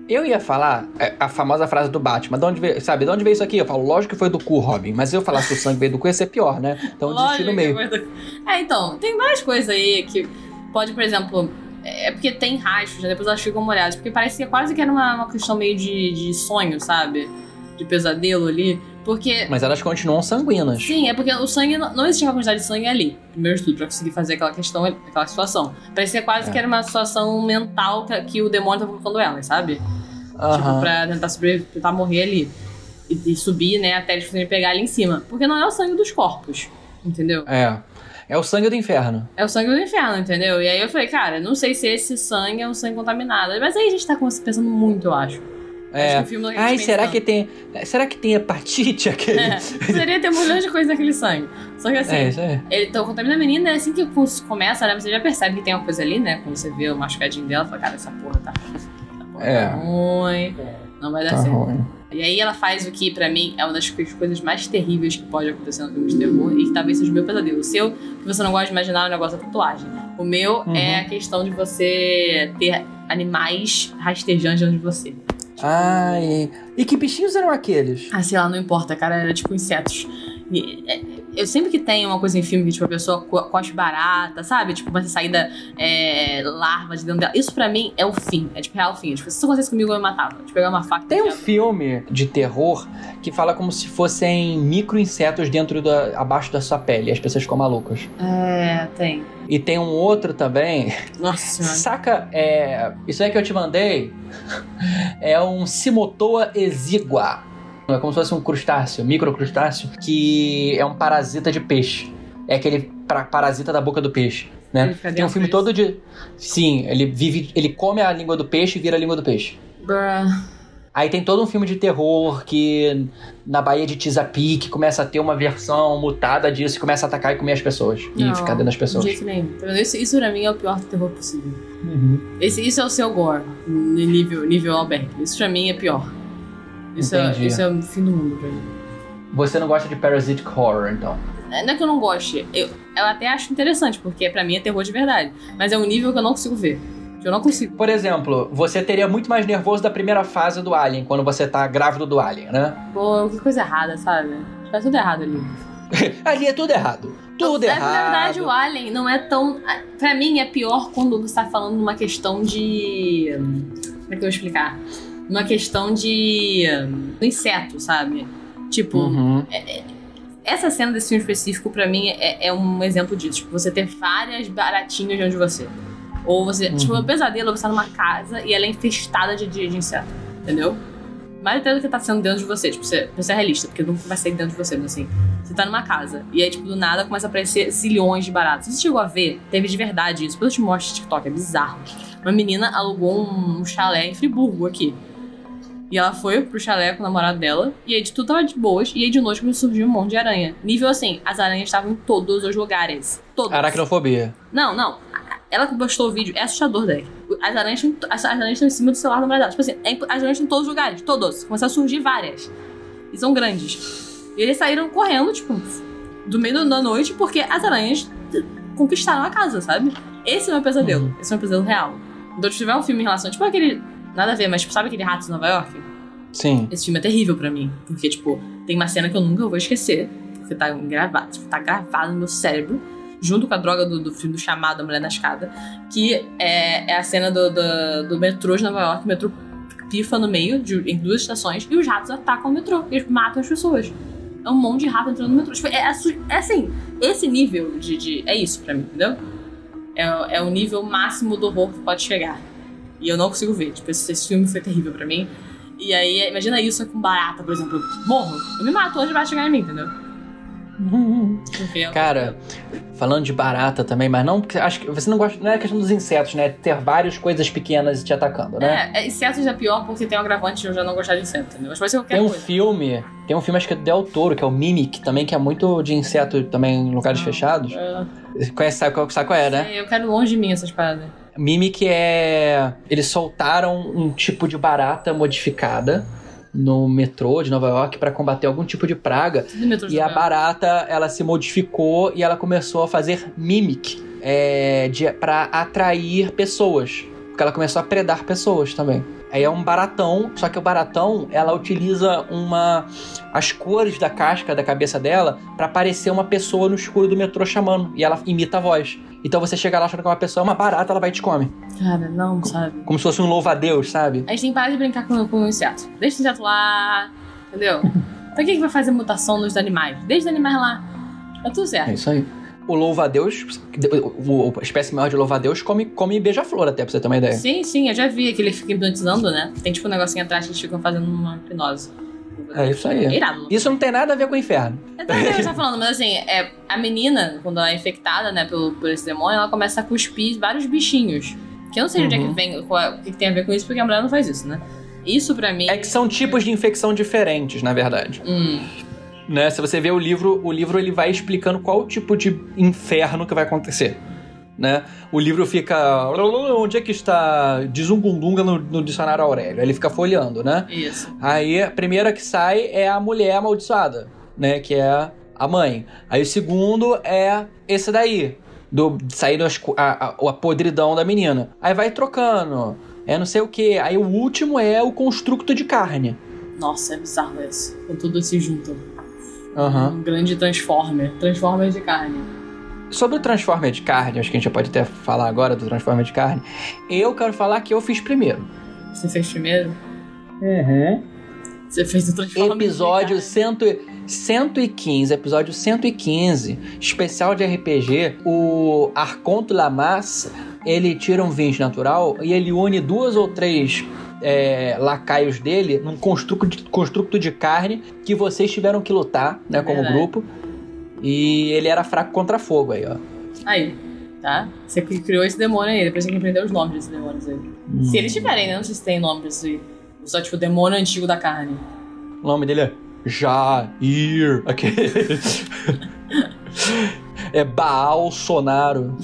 Eu ia falar é, a famosa frase do Batman, de onde veio, sabe, de onde veio isso aqui? Eu falo, lógico que foi do cu, Robin, mas se eu falar que o sangue veio do cu ia ser pior, né? Então desisti no meio. do- É, então, tem várias coisas aí que pode, por exemplo. É porque tem rastros, né? depois elas ficam molhadas. Porque parecia quase que era uma, uma questão meio de, de sonho, sabe? De pesadelo ali. Porque Mas elas continuam sanguíneas. Sim, é porque o sangue não, não existia uma quantidade de sangue ali. Primeiro de tudo, pra conseguir fazer aquela questão, aquela situação. Parecia quase É. que era uma situação mental que, que o demônio tava colocando elas, sabe? Tipo, Aham. pra tentar sobreviver, tentar morrer ali. E, e subir, né, até eles conseguirem pegar ali em cima. Porque não é o sangue dos corpos, entendeu? É. É o sangue do inferno. É o sangue do inferno, entendeu? E aí eu falei, cara, não sei se esse sangue é um sangue contaminado. Mas aí a gente tá pensando muito, eu acho. É. Acho que o filme não é Ai, será que tem. Será que tem hepatite aquele? É, poderia ter milhões de coisas naquele sangue. Só que assim, É, isso aí. Ele então, contamina a menina, e assim que começa, né? Você já percebe que tem uma coisa ali, né? Quando você vê o machucadinho dela, fala, cara, essa porra tá. Essa porra É. tá ruim. Não vai dar Tá certo. ruim. E aí ela faz o que, pra mim, é uma das co- coisas mais terríveis que pode acontecer no filme de terror e que talvez seja o meu pesadelo. O seu, que você não gosta de imaginar, é o negócio da tatuagem. O meu Uhum. é a questão de você ter animais rastejantes dentro de você. Ai. E que bichinhos eram aqueles? Ah, sei lá, não importa, cara, era tipo insetos. E, é, Eu sempre que tem uma coisa em filme que, tipo, a pessoa co- barata, sabe? Tipo, uma saída é, larva de dentro dela. Isso pra mim é o fim. É tipo, real fim. Tipo, se isso acontecesse comigo, eu me matava. Tipo, pegar uma faca. Tem um filme de terror que fala como se fossem micro insetos dentro da. abaixo da sua pele. As pessoas ficam malucas. É, tem. E tem um outro também. Nossa senhora. Saca, é. Isso aí que eu te mandei é um Simotoa exigua. É como se fosse um crustáceo, microcrustáceo, que é um parasita de peixe. É aquele pra- parasita da boca do peixe. Né? Tem um filme todo de. Sim, ele vive. Ele come a língua do peixe e vira a língua do peixe. Bruh. Aí tem todo um filme de terror que na Baía de Tizapique começa a ter uma versão mutada disso e começa a atacar e comer as pessoas. E Não, ficar dentro das pessoas. De jeito nenhum. Isso, isso pra mim é o pior terror possível. Uhum. Esse, isso é o seu gore, nível, nível Alberto. Isso pra mim é pior. Isso é, isso é o fim do mundo pra mim. Você não gosta de parasitic horror, então? É, Não é que eu não goste, eu, eu até acho interessante, porque pra mim é terror de verdade. Mas é um nível que eu não consigo ver. Eu não consigo. Por exemplo, você teria muito mais nervoso da primeira fase do Alien, quando você tá grávido do Alien, né? Pô, que coisa errada, sabe? Tá tudo errado ali. Ali é tudo errado. Tudo Na errado. verdade, o Alien não é tão. Pra mim, é pior quando você tá falando numa questão de. Como é que eu vou explicar? Numa questão de. do inseto, sabe? Tipo, Uhum. essa cena desse filme específico, pra mim, é, é um exemplo disso. Tipo, você ter várias baratinhas diante de você. Ou você. Tipo, é um pesadelo, você tá numa casa e ela é infestada de, de, de inseto. Entendeu? Mais até do que tá sendo dentro de você. Tipo, você, você é realista, porque nunca vai sair dentro de você, mas assim. Você tá numa casa. E aí, tipo, do nada começa a aparecer zilhões de baratas. Você chegou a ver? Teve de verdade isso. Depois eu te mostro TikTok, é bizarro. Uma menina alugou um chalé em Friburgo aqui. E ela foi pro chalé com o namorado dela. E aí de tudo tava de boas. E aí de noite começou a surgir um monte de aranha. Nível assim, as aranhas estavam em todos os lugares. Todos. Aracnofobia. Não, não. Ela que postou o vídeo, é assustador daí. As aranhas, estão- as aranhas estão em cima do celular mulher dela. Tipo assim, é as aranhas estão em todos os lugares, todos. Começaram a surgir várias. E são grandes. E eles saíram correndo, tipo, do meio da noite, porque as aranhas conquistaram a casa, sabe? Esse é o meu pesadelo. Esse é o meu pesadelo real. Então, se tiver um filme em relação, tipo aquele. Nada a ver, mas tipo, sabe aquele Ratos em Nova York? Sim. Esse filme é terrível pra mim. Porque, tipo, tem uma cena que eu nunca vou esquecer. Porque tá gravado, tipo, tá gravado no meu cérebro. Junto com a droga do, do filme do chamado A Mulher na Escada. Que é, é a cena do, do, do metrô de Nova York. O metrô pifa no meio, de, em duas estações. E os ratos atacam o metrô. E eles matam as pessoas. É um monte de rato entrando no metrô. Tipo, é, assu- é assim, esse nível de, de- É isso pra mim, entendeu? É, é o nível máximo do horror que pode chegar. E eu não consigo ver. Tipo, esse, esse filme foi terrível pra mim. E aí, imagina isso com barata, por exemplo. Eu morro. Eu me mato, onde vai chegar em mim, entendeu? É Cara, falando de barata também, mas não. porque Acho que você não gosta. Não é questão dos insetos, né? Ter várias coisas pequenas te atacando, né? É, é, insetos é pior porque tem um agravante de eu já não gostar de inseto, entendeu? Mas pode ser qualquer Tem um coisa. filme. Tem um filme, acho que é do Del Toro, que é o Mimic, também, que é muito de inseto também em lugares fechados. É, Você Conhece, sabe qual, sabe qual é, né? sei, eu quero longe de mim essas paradas. Mimic é. Eles soltaram um tipo de barata modificada no metrô de Nova York pra combater algum tipo de praga. E a barata, ela se modificou e ela começou a fazer mimic é, para atrair pessoas. Porque ela começou a predar pessoas também. Aí é um baratão, só que o baratão, ela utiliza uma as cores da casca da cabeça dela pra parecer uma pessoa no escuro do metrô chamando. E ela imita a voz. Então você chega lá achando que é uma pessoa, é uma barata, ela vai e te come. Cara, não, sabe? Como se fosse um louva-a-Deus, sabe? A gente tem que parar de brincar com, com o inseto. Deixa o inseto lá, entendeu? pra que, que vai fazer mutação nos animais? Deixa os animais lá. Tá tudo É certo. isso aí. O louva-a-Deus, a espécie maior de louva-a-Deus come, come beija-flor até, pra você ter uma ideia. Sim, sim, eu já vi que ele fica hipnotizando, né? Tem tipo um negocinho atrás que eles ficam fazendo uma hipnose. É isso aí. É irado. Isso não tem nada a ver com o inferno. Eu também você tá falando, mas assim, é, a menina, quando ela é infectada, né, pelo, por esse demônio, ela começa a cuspir vários bichinhos. Que eu não sei de onde é Uhum. que vem, qual é- o que, que tem a ver com isso, porque a mulher não faz isso, né? Isso pra mim. É que são tipos de infecção diferentes, na verdade. Hum, Né? Se você vê o livro, o livro ele vai explicando qual tipo de inferno que vai acontecer. Né? O livro fica. Onde é que está Dizungundunga no, no dicionário Aurélio? Ele fica folheando, né? isso. Aí a primeira que sai é a mulher amaldiçoada, né? Que é a mãe. Aí o segundo é esse daí. Do co- a, a, a podridão da menina. Aí vai trocando. É não sei o que. Aí o último é o construto de carne. Nossa, é bizarro esse. Quando tudo se junta. Aham. Um grande transformer. Transformer de carne. Sobre o Transformer de carne, acho que a gente já pode até falar agora do Transformer de carne. Eu quero falar que eu fiz primeiro. Você fez primeiro? Uhum. Você fez o Transformer Episódio de cento, 115, episódio 115, especial de RPG. O Arconto Lamas, ele tira um 20 natural e ele une duas ou três é, lacaios dele num construto de, construto de carne que vocês tiveram que lutar, né, como Verdade. grupo. E ele era fraco contra fogo aí, ó. Aí, tá? Você criou esse demônio aí, depois tem que aprender os nomes desses demônios aí. Se eles tiverem, né? Não sei se tem nome aí. Só tipo demônio antigo da carne. O nome dele é Jair. Aquele. é Baal Sonaro.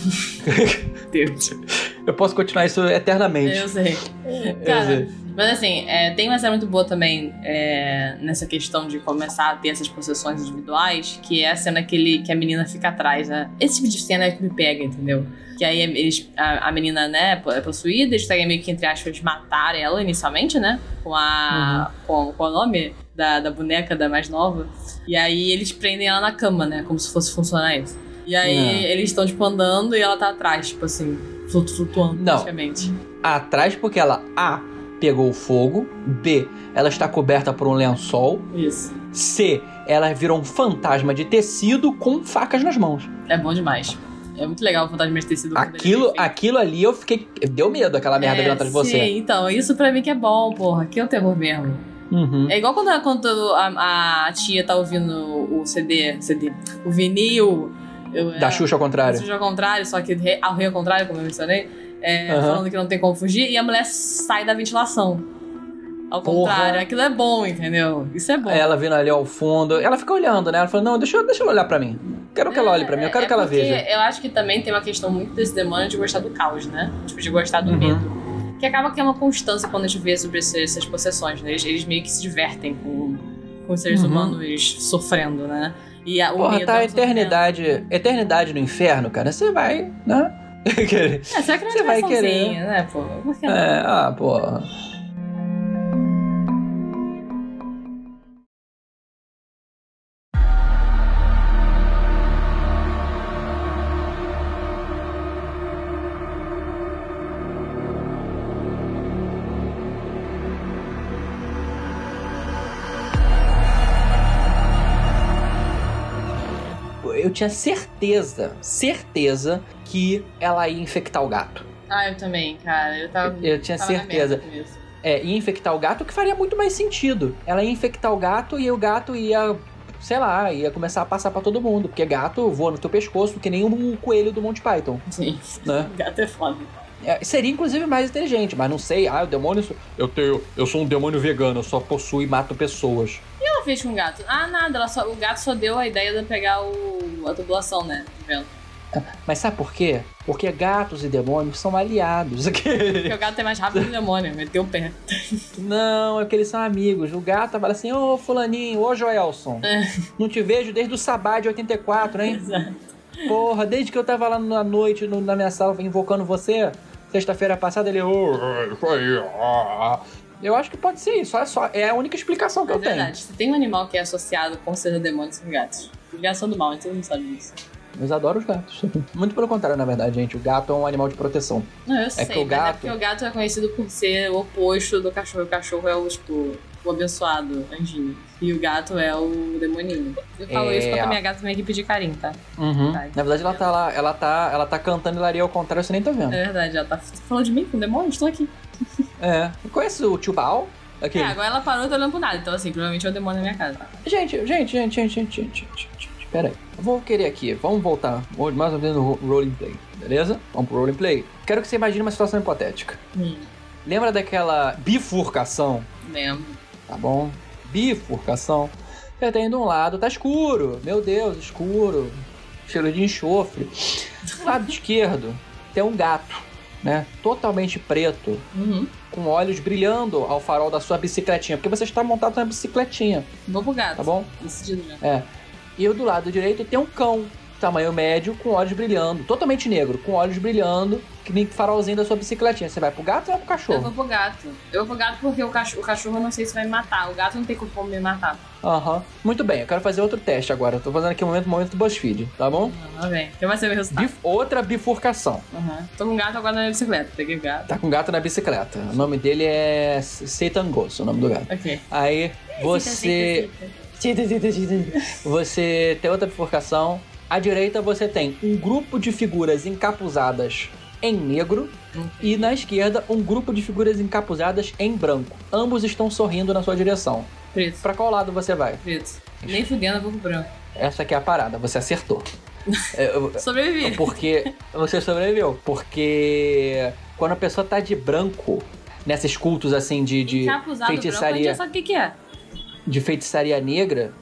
Deus. Eu posso continuar isso eternamente. Eu sei. Eu Cara, sei. mas assim, é, tem uma cena muito boa também é, nessa questão de começar a ter essas possessões individuais, que é a cena que, ele, que a menina fica atrás, né? Esse tipo de cena é que me pega, entendeu? Que aí eles, a, a menina, né, é possuída, eles querem meio que, entre aspas, matar ela inicialmente, né? Com a. Com, com o nome da, da boneca da mais nova. E aí eles prendem ela na cama, né? Como se fosse funcionar isso. E aí Não. eles estão, tipo, andando e ela tá atrás, tipo assim, flutuando Não. praticamente. Atrás porque ela A pegou o fogo, B ela está coberta por um lençol, Isso. C ela virou um fantasma de tecido com facas nas mãos. É bom demais. É muito legal o fantasma de tecido. Aquilo, aquilo ali eu fiquei deu medo aquela merda É, vindo atrás de você. Sim, então, isso pra mim que é bom, porra. Que é o terror mesmo. Uhum. É igual quando, quando a, a tia tá ouvindo o CD, CD, o vinil. Eu, Da é, Xuxa ao contrário. Xuxa ao contrário, só que re- ao rei ao contrário, como eu mencionei. é, Aham. Falando que não tem como fugir, e a mulher sai da ventilação. Ao Porra. contrário, aquilo é bom, entendeu? Isso é bom. Ela vindo ali ao fundo, ela fica olhando, né? Ela fala: Não, deixa, deixa ela olhar pra mim. Quero que ela olhe pra mim, eu quero É que ela porque veja. Eu acho que também tem uma questão muito desse demônio de gostar do caos, né? Tipo, de gostar do Uhum. medo. Que acaba que é uma constância quando a gente vê sobre esse- essas possessões, né? Eles, eles meio que se divertem com, com os seres Uhum. humanos sofrendo, né? E a, o Porra, medo tá é a eternidade, eternidade no inferno, cara. Você vai, né? É, será que não é Você vai querer. né, pô? Por que não? É, ah, porra. Eu tinha certeza, certeza que ela ia infectar o gato. Ah, eu também, cara. Eu tava. Eu tinha tava certeza. É, ia infectar o gato, o que faria muito mais sentido. Ela ia infectar o gato e o gato ia, sei lá, ia começar a passar pra todo mundo. Porque gato voa no teu pescoço que nem um coelho do Monty Python, Sim. né? Gato é foda. É, seria inclusive mais inteligente, mas não sei. Ah, o demônio. Eu tenho. Eu sou um demônio vegano, eu só possuo e mato pessoas. Que ela fez com o gato? Ah, nada. Só- o gato só deu a ideia de pegar o, a tubulação, né? de vento. Mas sabe por quê? Porque gatos e demônios são aliados. Porque o gato é mais rápido que o demônio. Meteu o pé. Não, é porque eles são amigos. O gato fala assim: Ô Fulaninho, ô Joelson, É. não te vejo desde o Sabá de 84, hein? Exato. Porra, desde que eu tava lá na noite no- na minha sala invocando você, sexta-feira passada, ele. Eu acho que pode ser isso. É, só, é a única explicação que É eu tenho. verdade. Se tem um animal que é associado com seres demônios, são gatos. Os gatos são do mal, todo mundo sabe disso. Mas adoro os gatos. Muito pelo contrário, na verdade, gente. O gato é um animal de proteção. Não, eu sei, que o mas gato- é porque o gato é conhecido por ser o oposto do cachorro. O cachorro é o, tipo, o abençoado, anjinho. E o gato é o demoninho. Eu falo É. isso quando a minha gata vem aqui pedir carinho, tá? Uhum. Ai. Na verdade, ela tá lá, ela tá, ela tá cantando hilaria ao contrário, você nem tá vendo. É verdade, ela tá falou de mim com o demônio? Estou aqui. É. Conhece o tio Baal? Aquele. É, agora ela parou e tá olhando pro nada. Então, assim, provavelmente é o demônio na minha casa. Gente, gente, gente, gente, gente, gente, gente, gente. Pera aí. Eu vou querer aqui. Vamos voltar mais ou menos no ro- roleplay, beleza? Vamos pro roleplay. Quero que você imagine uma situação hipotética. Hum, Lembra daquela bifurcação? lembro. Tá bom? Bifurcação. Você tem de um lado, tá escuro. Meu Deus, escuro. Cheiro de enxofre. Do lado esquerdo, tem um gato, né? Totalmente preto, Uhum. com olhos brilhando ao farol da sua bicicletinha. Porque você está montado na bicicletinha, pro gato. tá bom? Decidido já. É. E do lado direito tem um cão, tamanho médio, com olhos brilhando. Totalmente negro, com olhos brilhando, que nem farolzinho da sua bicicletinha. Você vai pro gato ou vai pro Eu cachorro? vou pro gato. Eu vou pro gato porque o cachorro, o cachorro eu não sei se vai me matar. O gato não tem como me matar. Aham. Muito bem, eu quero fazer outro teste agora. Eu tô fazendo aqui um momento, momento do BuzzFeed, tá bom? Tá bem. Quem vai ser o meu resultado? Bif- outra bifurcação. Uhum. Tô com um gato agora na minha bicicleta. Peguei o gato. Tá com gato na bicicleta. O nome dele é Satan Ghost, o nome do gato. Ok. Aí você. Você tem outra bifurcação. À direita você tem um grupo de figuras encapuzadas em negro. E na esquerda, um grupo de figuras encapuzadas em branco. Ambos estão sorrindo na sua direção. Preto. Pra qual lado você vai? Preto. Nem fudendo, eu vou pro branco. Essa aqui é a parada, você acertou. Sobrevivi. Porque você sobreviveu. Porque quando a pessoa tá de branco, nesses cultos assim de, de Encapuzado branco, feitiçaria, já sabe o que que é. de feitiçaria negra,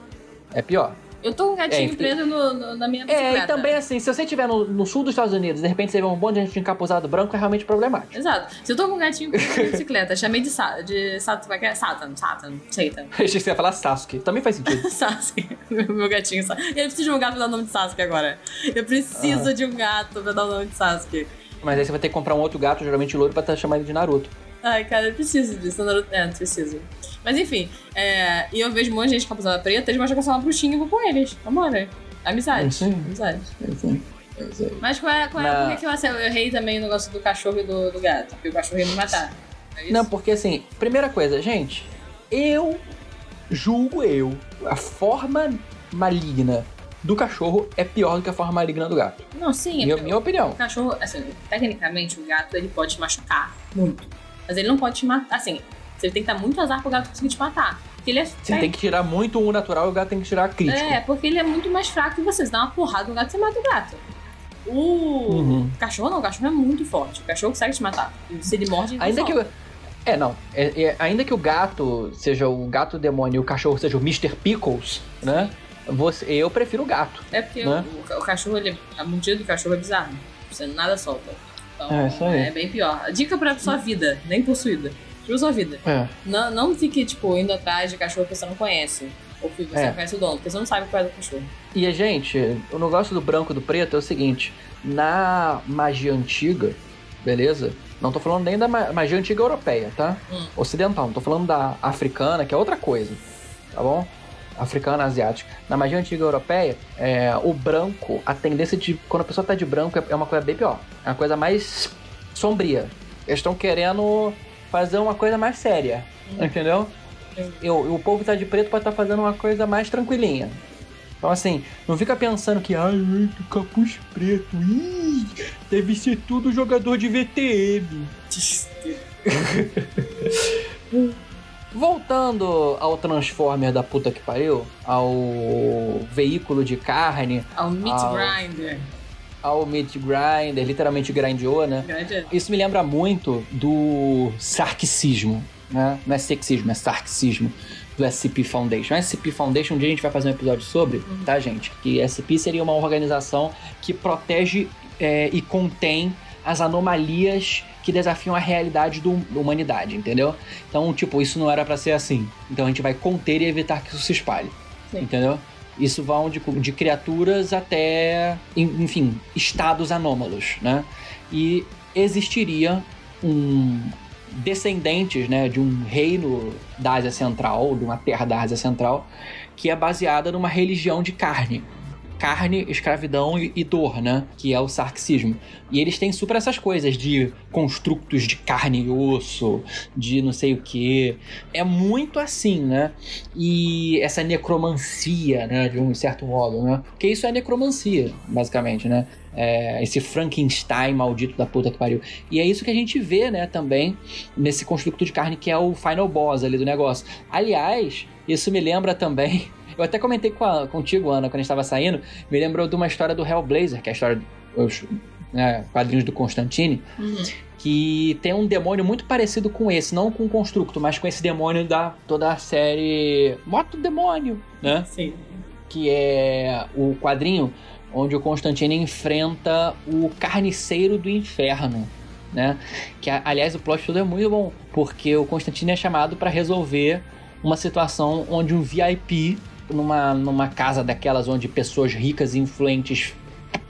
é pior. Eu tô com um gatinho É, preso no- no- na minha É, bicicleta. e também assim, se você estiver no, no sul dos Estados Unidos de repente você vê um monte de gente encapuzado branco, é realmente problemático. Exato. Se eu tô com um gatinho preso na minha bicicleta, chamei de, Sa de Satan, como é que é? Satan, Satan, Satan. Achei que você ia falar Sasuke. Também faz sentido. Sasuke, meu gatinho. Eu preciso de um gato pra dar o nome de Sasuke agora. Eu preciso Ah. de um gato pra dar o nome de Sasuke. Mas aí você vai ter que comprar um outro gato, geralmente loiro, pra tá chamar ele de Naruto. Ai, cara, eu preciso disso. Naruto... É, preciso. Mas enfim, é... e eu vejo um monte de gente com a pusada preta, eles eu sou uma bruxinha e vou com eles. Vambora. Amizade. Sim. Amizade. É Mas qual é, qual é, Na- por que, que eu, assim, eu errei também o negócio do cachorro e do, do gato? Porque o cachorro ia me matar. É? Não, porque assim, primeira coisa, gente, eu julgo eu, a forma maligna do cachorro é pior do que a forma maligna do gato. Não, sim. é Minha, porque minha opinião. O cachorro, assim, tecnicamente o gato ele pode te machucar muito. Mas ele não pode te matar. Assim, você tem que dar muito azar pro gato conseguir te matar. Porque ele é. Você tem que tirar muito um natural e o gato tem que tirar crítico. É, porque ele é muito mais fraco que você. Você dá uma porrada no gato, você mata o gato. O Uhum. cachorro não, o cachorro é muito forte. O cachorro consegue te matar. Se ele morde, ele Ainda que o. É, não. É- é- ainda que o gato seja o gato demônio e o cachorro seja o Mr. Pickles, né? Você, eu prefiro o gato. É porque né? o, o cachorro, ele, a mordida do cachorro é bizarro. Você nada solta. Então, É, isso aí. é bem pior. Dica pra sua vida, nem possuída. Pra sua vida. É. Não, não fique, tipo, indo atrás de cachorro que você não conhece. Ou que você É. não conhece o dono, porque você não sabe qual é do cachorro. E a gente, o negócio do branco e do preto é o seguinte: na magia antiga, beleza? Não tô falando nem da ma- magia antiga europeia, tá? Hum. Ocidental, não tô falando da africana, que é outra coisa, tá bom? Africana, asiática. Na magia antiga europeia, é, o branco, a tendência de. Quando a pessoa tá de branco, é- é uma coisa bem pior. É uma coisa mais sombria. Eles estão querendo fazer uma coisa mais séria, entendeu? Eu, o povo tá de preto pode estar fazendo uma coisa mais tranquilinha. Então, assim, não fica pensando que, ai, ai, que capuz preto, ih, deve ser tudo jogador de VTM. Voltando ao Transformer da puta que pariu, ao veículo de carne, Ao meat Ao- grinder. Ao meat grinder, literalmente grindeou, né? Grande. Isso me lembra muito do sarxismo, né? Não é sexismo, é sarxismo do SCP Foundation. A SCP Foundation, um dia a gente vai fazer um episódio sobre, tá, gente? Que SCP seria uma organização que protege é, e contém as anomalias que desafiam a realidade do- da humanidade, entendeu? Então, tipo, isso não era pra ser assim. Então a gente vai conter e evitar que isso se espalhe, Sim. entendeu? Isso vão de, de criaturas até, en- enfim, estados anômalos, né? E existiria um descendentes, né, de um reino da Ásia Central, de uma terra da Ásia Central, que é baseada numa religião de carne. Carne, escravidão e, e dor, né? Que é o sarxismo. E eles têm super essas coisas de construtos de carne e osso, de não sei o que. É muito assim, né? E essa necromancia, né? De um certo modo, né? Porque isso é necromancia, basicamente, né? É, esse Frankenstein maldito da puta que pariu. E é isso que a gente vê, né, também, nesse construto de carne que é o final boss ali do negócio. Aliás, isso me lembra também. Eu até comentei com a- contigo, Ana, quando a gente tava saindo. Me lembrou de uma história do Hellblazer, que é a história dos né, quadrinhos do Constantine Uhum. que tem um demônio muito parecido com esse, não com o Constructo, mas com esse demônio da toda a série Moto Demônio, né? Sim. Que é o quadrinho onde o Constantine enfrenta o Carniceiro do Inferno, né? Que aliás o plot todo é muito bom, porque o Constantine é chamado para resolver uma situação onde um VIP numa, numa casa daquelas onde pessoas ricas e influentes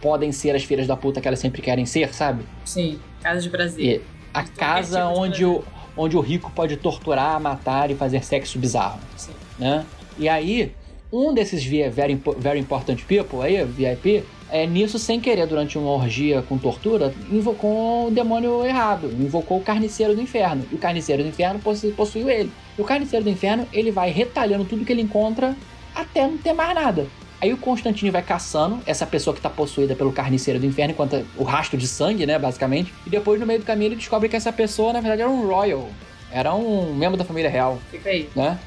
podem ser as filhas da puta que elas sempre querem ser, sabe? Sim. Casa de Brasil. E a casa tipo de onde o, onde o rico pode torturar, matar e fazer sexo bizarro, Sim. né? E aí, um desses very, very important people aí, VIP, é nisso sem querer, durante uma orgia com tortura, invocou o demônio errado, invocou o carniceiro do inferno. E o carniceiro do inferno possu- possuiu ele. E o carniceiro do inferno, ele vai retalhando tudo que ele encontra até não ter mais nada. Aí o Constantine vai caçando essa pessoa que tá possuída pelo carniceiro do inferno, enquanto o rastro de sangue, né, basicamente. E depois, no meio do caminho, ele descobre que essa pessoa, na verdade, era um royal. Era um membro da família real, Fica aí. né?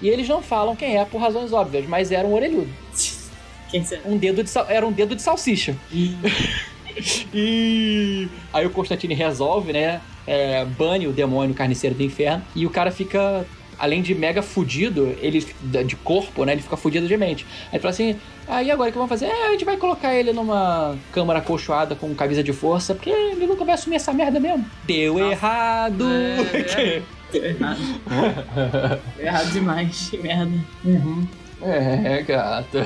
E eles não falam quem é por razões óbvias, mas era um orelhudo. Quem será? Um dedo de sal- Era um dedo de salsicha. e aí o Constantine resolve, né? É, bane o demônio carniceiro do inferno. E o cara fica além de mega fudido, ele de corpo, né? Ele fica fudido de mente. Aí ele fala assim: aí agora o que vamos fazer? É, a gente vai colocar ele numa câmara acolchoada com camisa de força, porque ele nunca vai assumir essa merda mesmo. Deu errado! É, Deu errado. Deu errado demais. Que merda. É, gato.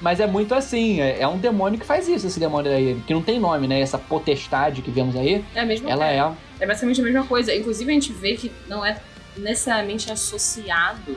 Mas é muito assim, é, é um demônio que faz isso, esse demônio aí, que não tem nome, né? Essa potestade que vemos aí, É a mesma ela é. É basicamente a mesma coisa. Inclusive, a gente vê que não é necessariamente associado.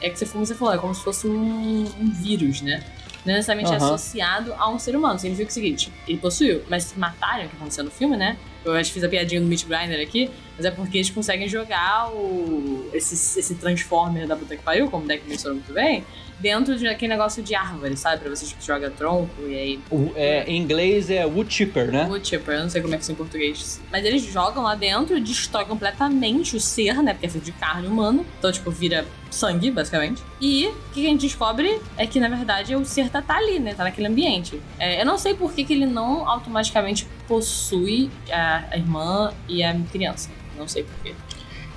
É que você, como você falou, é como se fosse um, um vírus, né? Não é necessariamente Aham. associado a um ser humano. Significa o seguinte: ele possuiu, mas se mataram, o que aconteceu no filme, né? Eu acho que fiz a piadinha do Mitch Grinder aqui, mas é porque eles conseguem jogar o, esse, esse Transformer da puta que pariu, como o deck mencionou muito bem, dentro de aquele negócio de árvore, sabe? Pra você tipo, joga tronco e aí O- é, em inglês é wood chipper, né? Wood chipper, eu não sei como é que isso é em português. Mas eles jogam lá dentro, destrói completamente o ser, né? Porque é feito de carne humana. Então, tipo, vira sangue, basicamente. E o que a gente descobre é que, na verdade, o ser tá, tá ali, né? Tá naquele ambiente. É, eu não sei por que, que ele não automaticamente possui a, a irmã e a criança. Não sei por quê.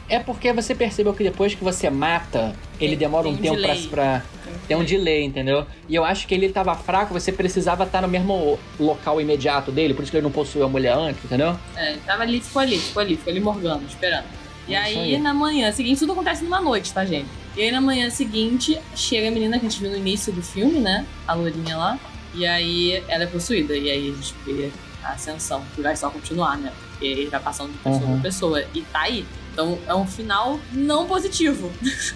É porque você percebeu que depois que você mata, ele Tem- demora um tem tempo pra, delay. pra. Tem um delay, entendeu? E eu acho que ele tava fraco, você precisava estar no mesmo local imediato dele, por isso que ele não possuiu a mulher antes, entendeu? É, ele tava ali, ficou ali, ficou ali, ficou ali morgando, esperando. E É aí, aí. na manhã seguinte, tudo acontece numa noite, tá, gente? E aí, na manhã seguinte, chega a menina que a gente viu no início do filme, né? A lourinha lá. E aí, ela é possuída. E aí, a gente vê a ascensão, que vai só continuar, né? Porque ele vai passando de pessoa Uhum. pra pessoa. E tá aí. Então, é um final não positivo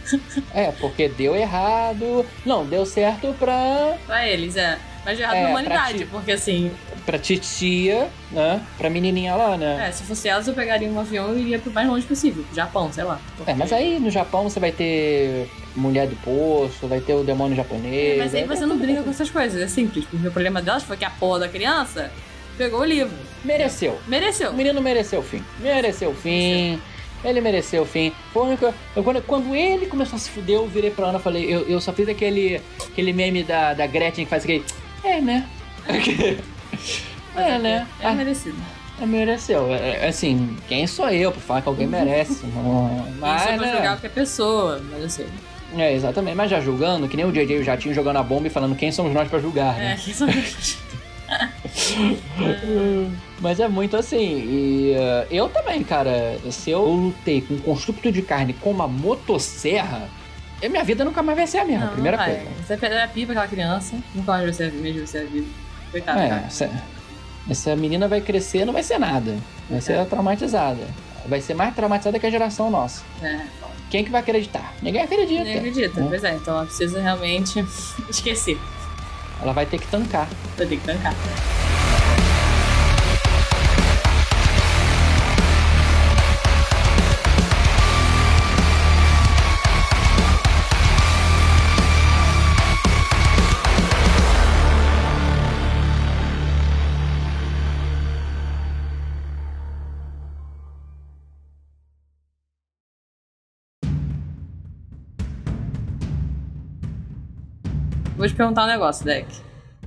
É, porque deu errado. Não, deu certo pra, pra eles, é. Mas de errado É, pra humanidade, ti. porque assim, pra titia, né? Pra menininha lá, né? é, se fosse elas, eu pegaria um avião e iria pro mais longe possível. Japão, sei lá. É, mas aí no Japão você vai ter mulher do poço, vai ter o demônio japonês. Mas aí você não brinca com essas coisas, é simples. Porque o problema delas foi que a porra da criança pegou o livro. Mereceu. Mereceu. O menino mereceu o fim. Mereceu o fim. Ele mereceu o fim. Foi única- eu- quando, quando ele começou a se fuder, eu virei pra Ana e falei, eu, eu só fiz aquele, aquele meme da, da Gretchen que faz aquele. É, né? é, né? É merecido. Ah, mereceu. É, é, assim, quem sou eu pra falar que alguém merece? Não, Mas, é mas, pra né? jogar qualquer pessoa, mas assim. É, exatamente. Mas já julgando, que nem o JJ e o Jatinho jogando a bomba e falando quem somos nós pra julgar, né? É, quem são Mas é muito assim. E uh, eu também, cara. Se eu lutei com um construto de carne com uma motosserra, a minha vida nunca mais vai ser a mesma. Não, primeira não coisa. Você pega a pipa aquela criança, nunca mais vai ser mesmo vai ser a vida. Coitada, É, cara. essa, essa menina vai crescer não vai ser nada. Vai ser traumatizada. Vai ser mais traumatizada que a geração nossa. É, Quem que vai acreditar? Ninguém acredita. nem acredita. É. Pois é, então ela precisa realmente esquecer. Ela vai ter que tancar. Vai ter que tancar. Vou te perguntar um negócio, Deck.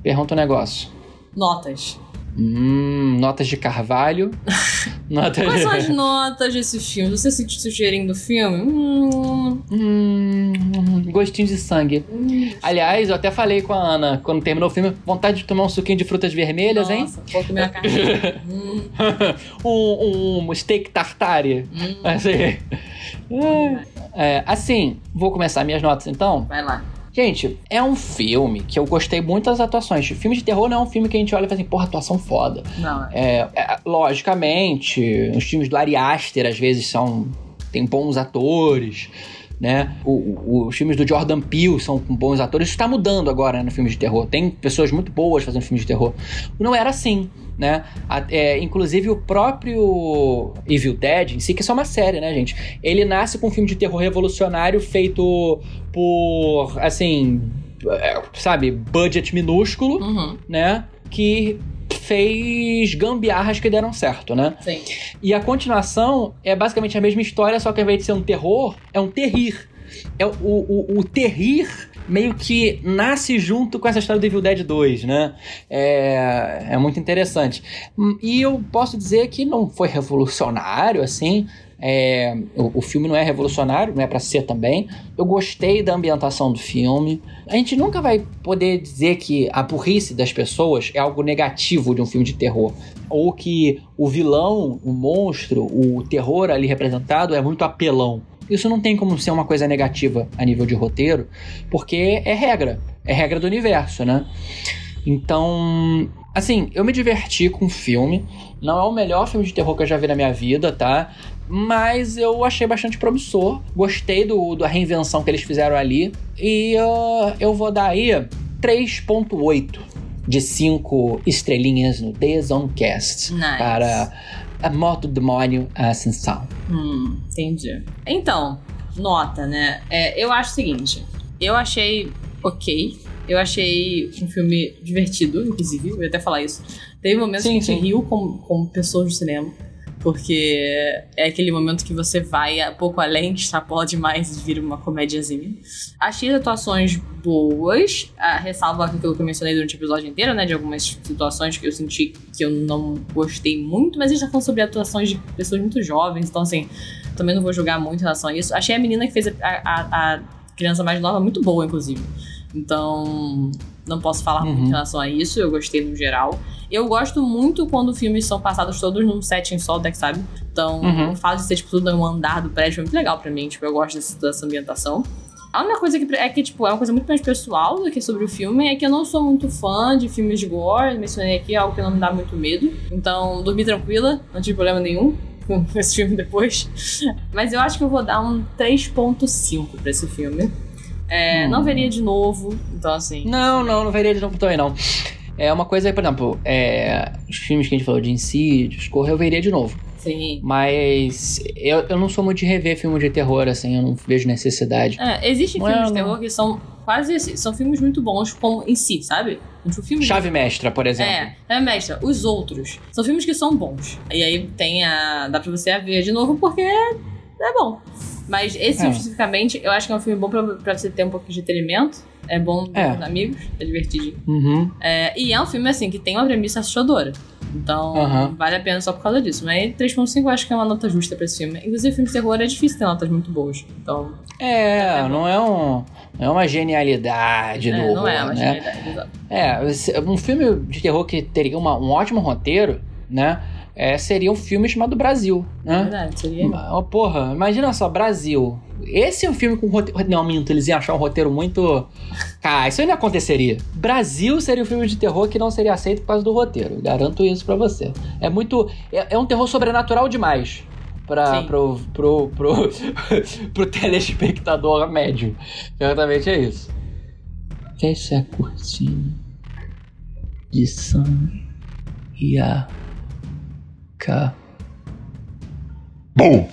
Pergunta um negócio. Notas. Hum, notas de carvalho. notas Quais são as notas desse filme? Você sentiu o cheirinho do filme? Hum, Hum, gostinho de sangue. Aliás, eu até falei com a Ana, quando terminou o filme, vontade de tomar um suquinho de frutas vermelhas, hein? nossa, vou comer a carne. hum, um, um steak tartare. hum, Assim. É, assim, vou começar minhas notas então. vai lá. Gente, é um filme que eu gostei muito das atuações. Filme de terror não é um filme que a gente olha e fala assim, porra, atuação foda. Não, é. É, é, logicamente, os filmes do Ari Aster às vezes são. tem bons atores, né? O- o- os filmes do Jordan Peele são com bons atores. Isso está mudando agora né, no filme de terror. Tem pessoas muito boas fazendo filmes de terror. Não era assim, né? A- é, inclusive o próprio Evil Dead em si, que é só uma série, né, gente? Ele nasce com um filme de terror revolucionário feito por, assim, é, sabe, budget minúsculo Uhum, né? Que fez gambiarras que deram certo, né? sim. E a continuação é basicamente a mesma história, só que ao invés de ser um terror, é um terrir. É o, o, o terrir meio que nasce junto com essa história do Evil Dead 2, né? É, é muito interessante. E eu posso dizer que não foi revolucionário, assim, É, o, o filme não é revolucionário, não é pra ser também. Eu gostei da ambientação do filme. A gente nunca vai poder dizer que a burrice das pessoas é algo negativo de um filme de terror. Ou que o vilão, o monstro, o terror ali representado é muito apelão. Isso não tem como ser uma coisa negativa a nível de roteiro, porque é regra. É regra do universo, né? Então, assim, eu me diverti com o filme. Não é o melhor filme de terror que eu já vi na minha vida, tá? Mas eu achei bastante promissor. Gostei do, da reinvenção que eles fizeram ali. E uh, eu vou dar aí 3.8 de 5 estrelinhas no The Zonecast Nice. para a Moto Demônio Ascensão. Hum, entendi. Então, nota, né? É, eu acho o seguinte: eu achei ok. Eu achei um filme divertido, inclusive, eu ia até falar isso. Teve momentos Sim, que a gente sim. riu como, como pessoas do cinema. Porque é aquele momento que você vai um pouco além, extrapola demais e vira uma comédiazinha. Achei as atuações boas, a ressalva aquilo que eu mencionei durante o episódio inteiro, né? De algumas situações que eu senti que eu não gostei muito, mas a gente tá falando sobre atuações de pessoas muito jovens, então assim, também não vou julgar muito em relação a isso. Achei a menina que fez a, a- a criança mais nova muito boa, inclusive. Então, não posso falar muito em relação a isso, eu gostei no geral. Eu gosto muito quando filmes são passados todos num setting só, até que sabe? Então, Uhum. o fato de ser, tipo, tudo no andar do prédio é muito legal pra mim. Tipo, eu gosto desse- dessa ambientação. A única coisa que é que, tipo, é uma coisa muito mais pessoal do que sobre o filme, é que eu não sou muito fã de filmes de gore, mencionei aqui, é algo que não me dá muito medo. Então, dormi tranquila, não tive problema nenhum com esse filme depois. Mas eu acho que eu vou dar um 3.5 pra esse filme. É, Não veria de novo, então assim. Não, não, não veria de novo também, não. É uma coisa por exemplo, é, os filmes que a gente falou de Insidious, Corra, eu veria de novo. Sim. Mas eu, eu não sou muito de rever filme de terror, assim, eu não vejo necessidade. É, existem Não é, filmes de terror que são quase assim, são filmes muito bons como em si, sabe? Tipo, filmes Chave Mestra, por exemplo. É, é mestra. Os outros são filmes que são bons. E aí tem a. dá pra você ver de novo porque é bom. Mas esse É. especificamente, eu acho que é um filme bom pra, pra você ter um pouco de entretenimento. É bom É. com os amigos, é divertidinho. Uhum. É, e é um filme, assim, que tem uma premissa assustadora. Então, Aham. vale a pena só por causa disso. Mas 3.5 eu acho que é uma nota justa pra esse filme. Inclusive, filme de terror é difícil ter notas muito boas. Então, É, não é um. Não é uma genialidade do é, não é horror, uma né? genialidade, exato. É, um filme de terror que teria uma- um ótimo roteiro, né? É, seria um filme chamado Brasil, É né? verdade, seria. Oh, porra, imagina só, Brasil. Esse é um filme com roteiro. Não, minto, eles iam achar um roteiro muito. Cara, isso não aconteceria. Brasil seria um filme de terror que não seria aceito por causa do roteiro. Garanto isso pra você. É muito. É, é um terror sobrenatural demais. Pra, Sim. pro, pro, pro, pro telespectador médio. Exatamente é isso. Fecha a cortina de sangue e a. Ca... Bom,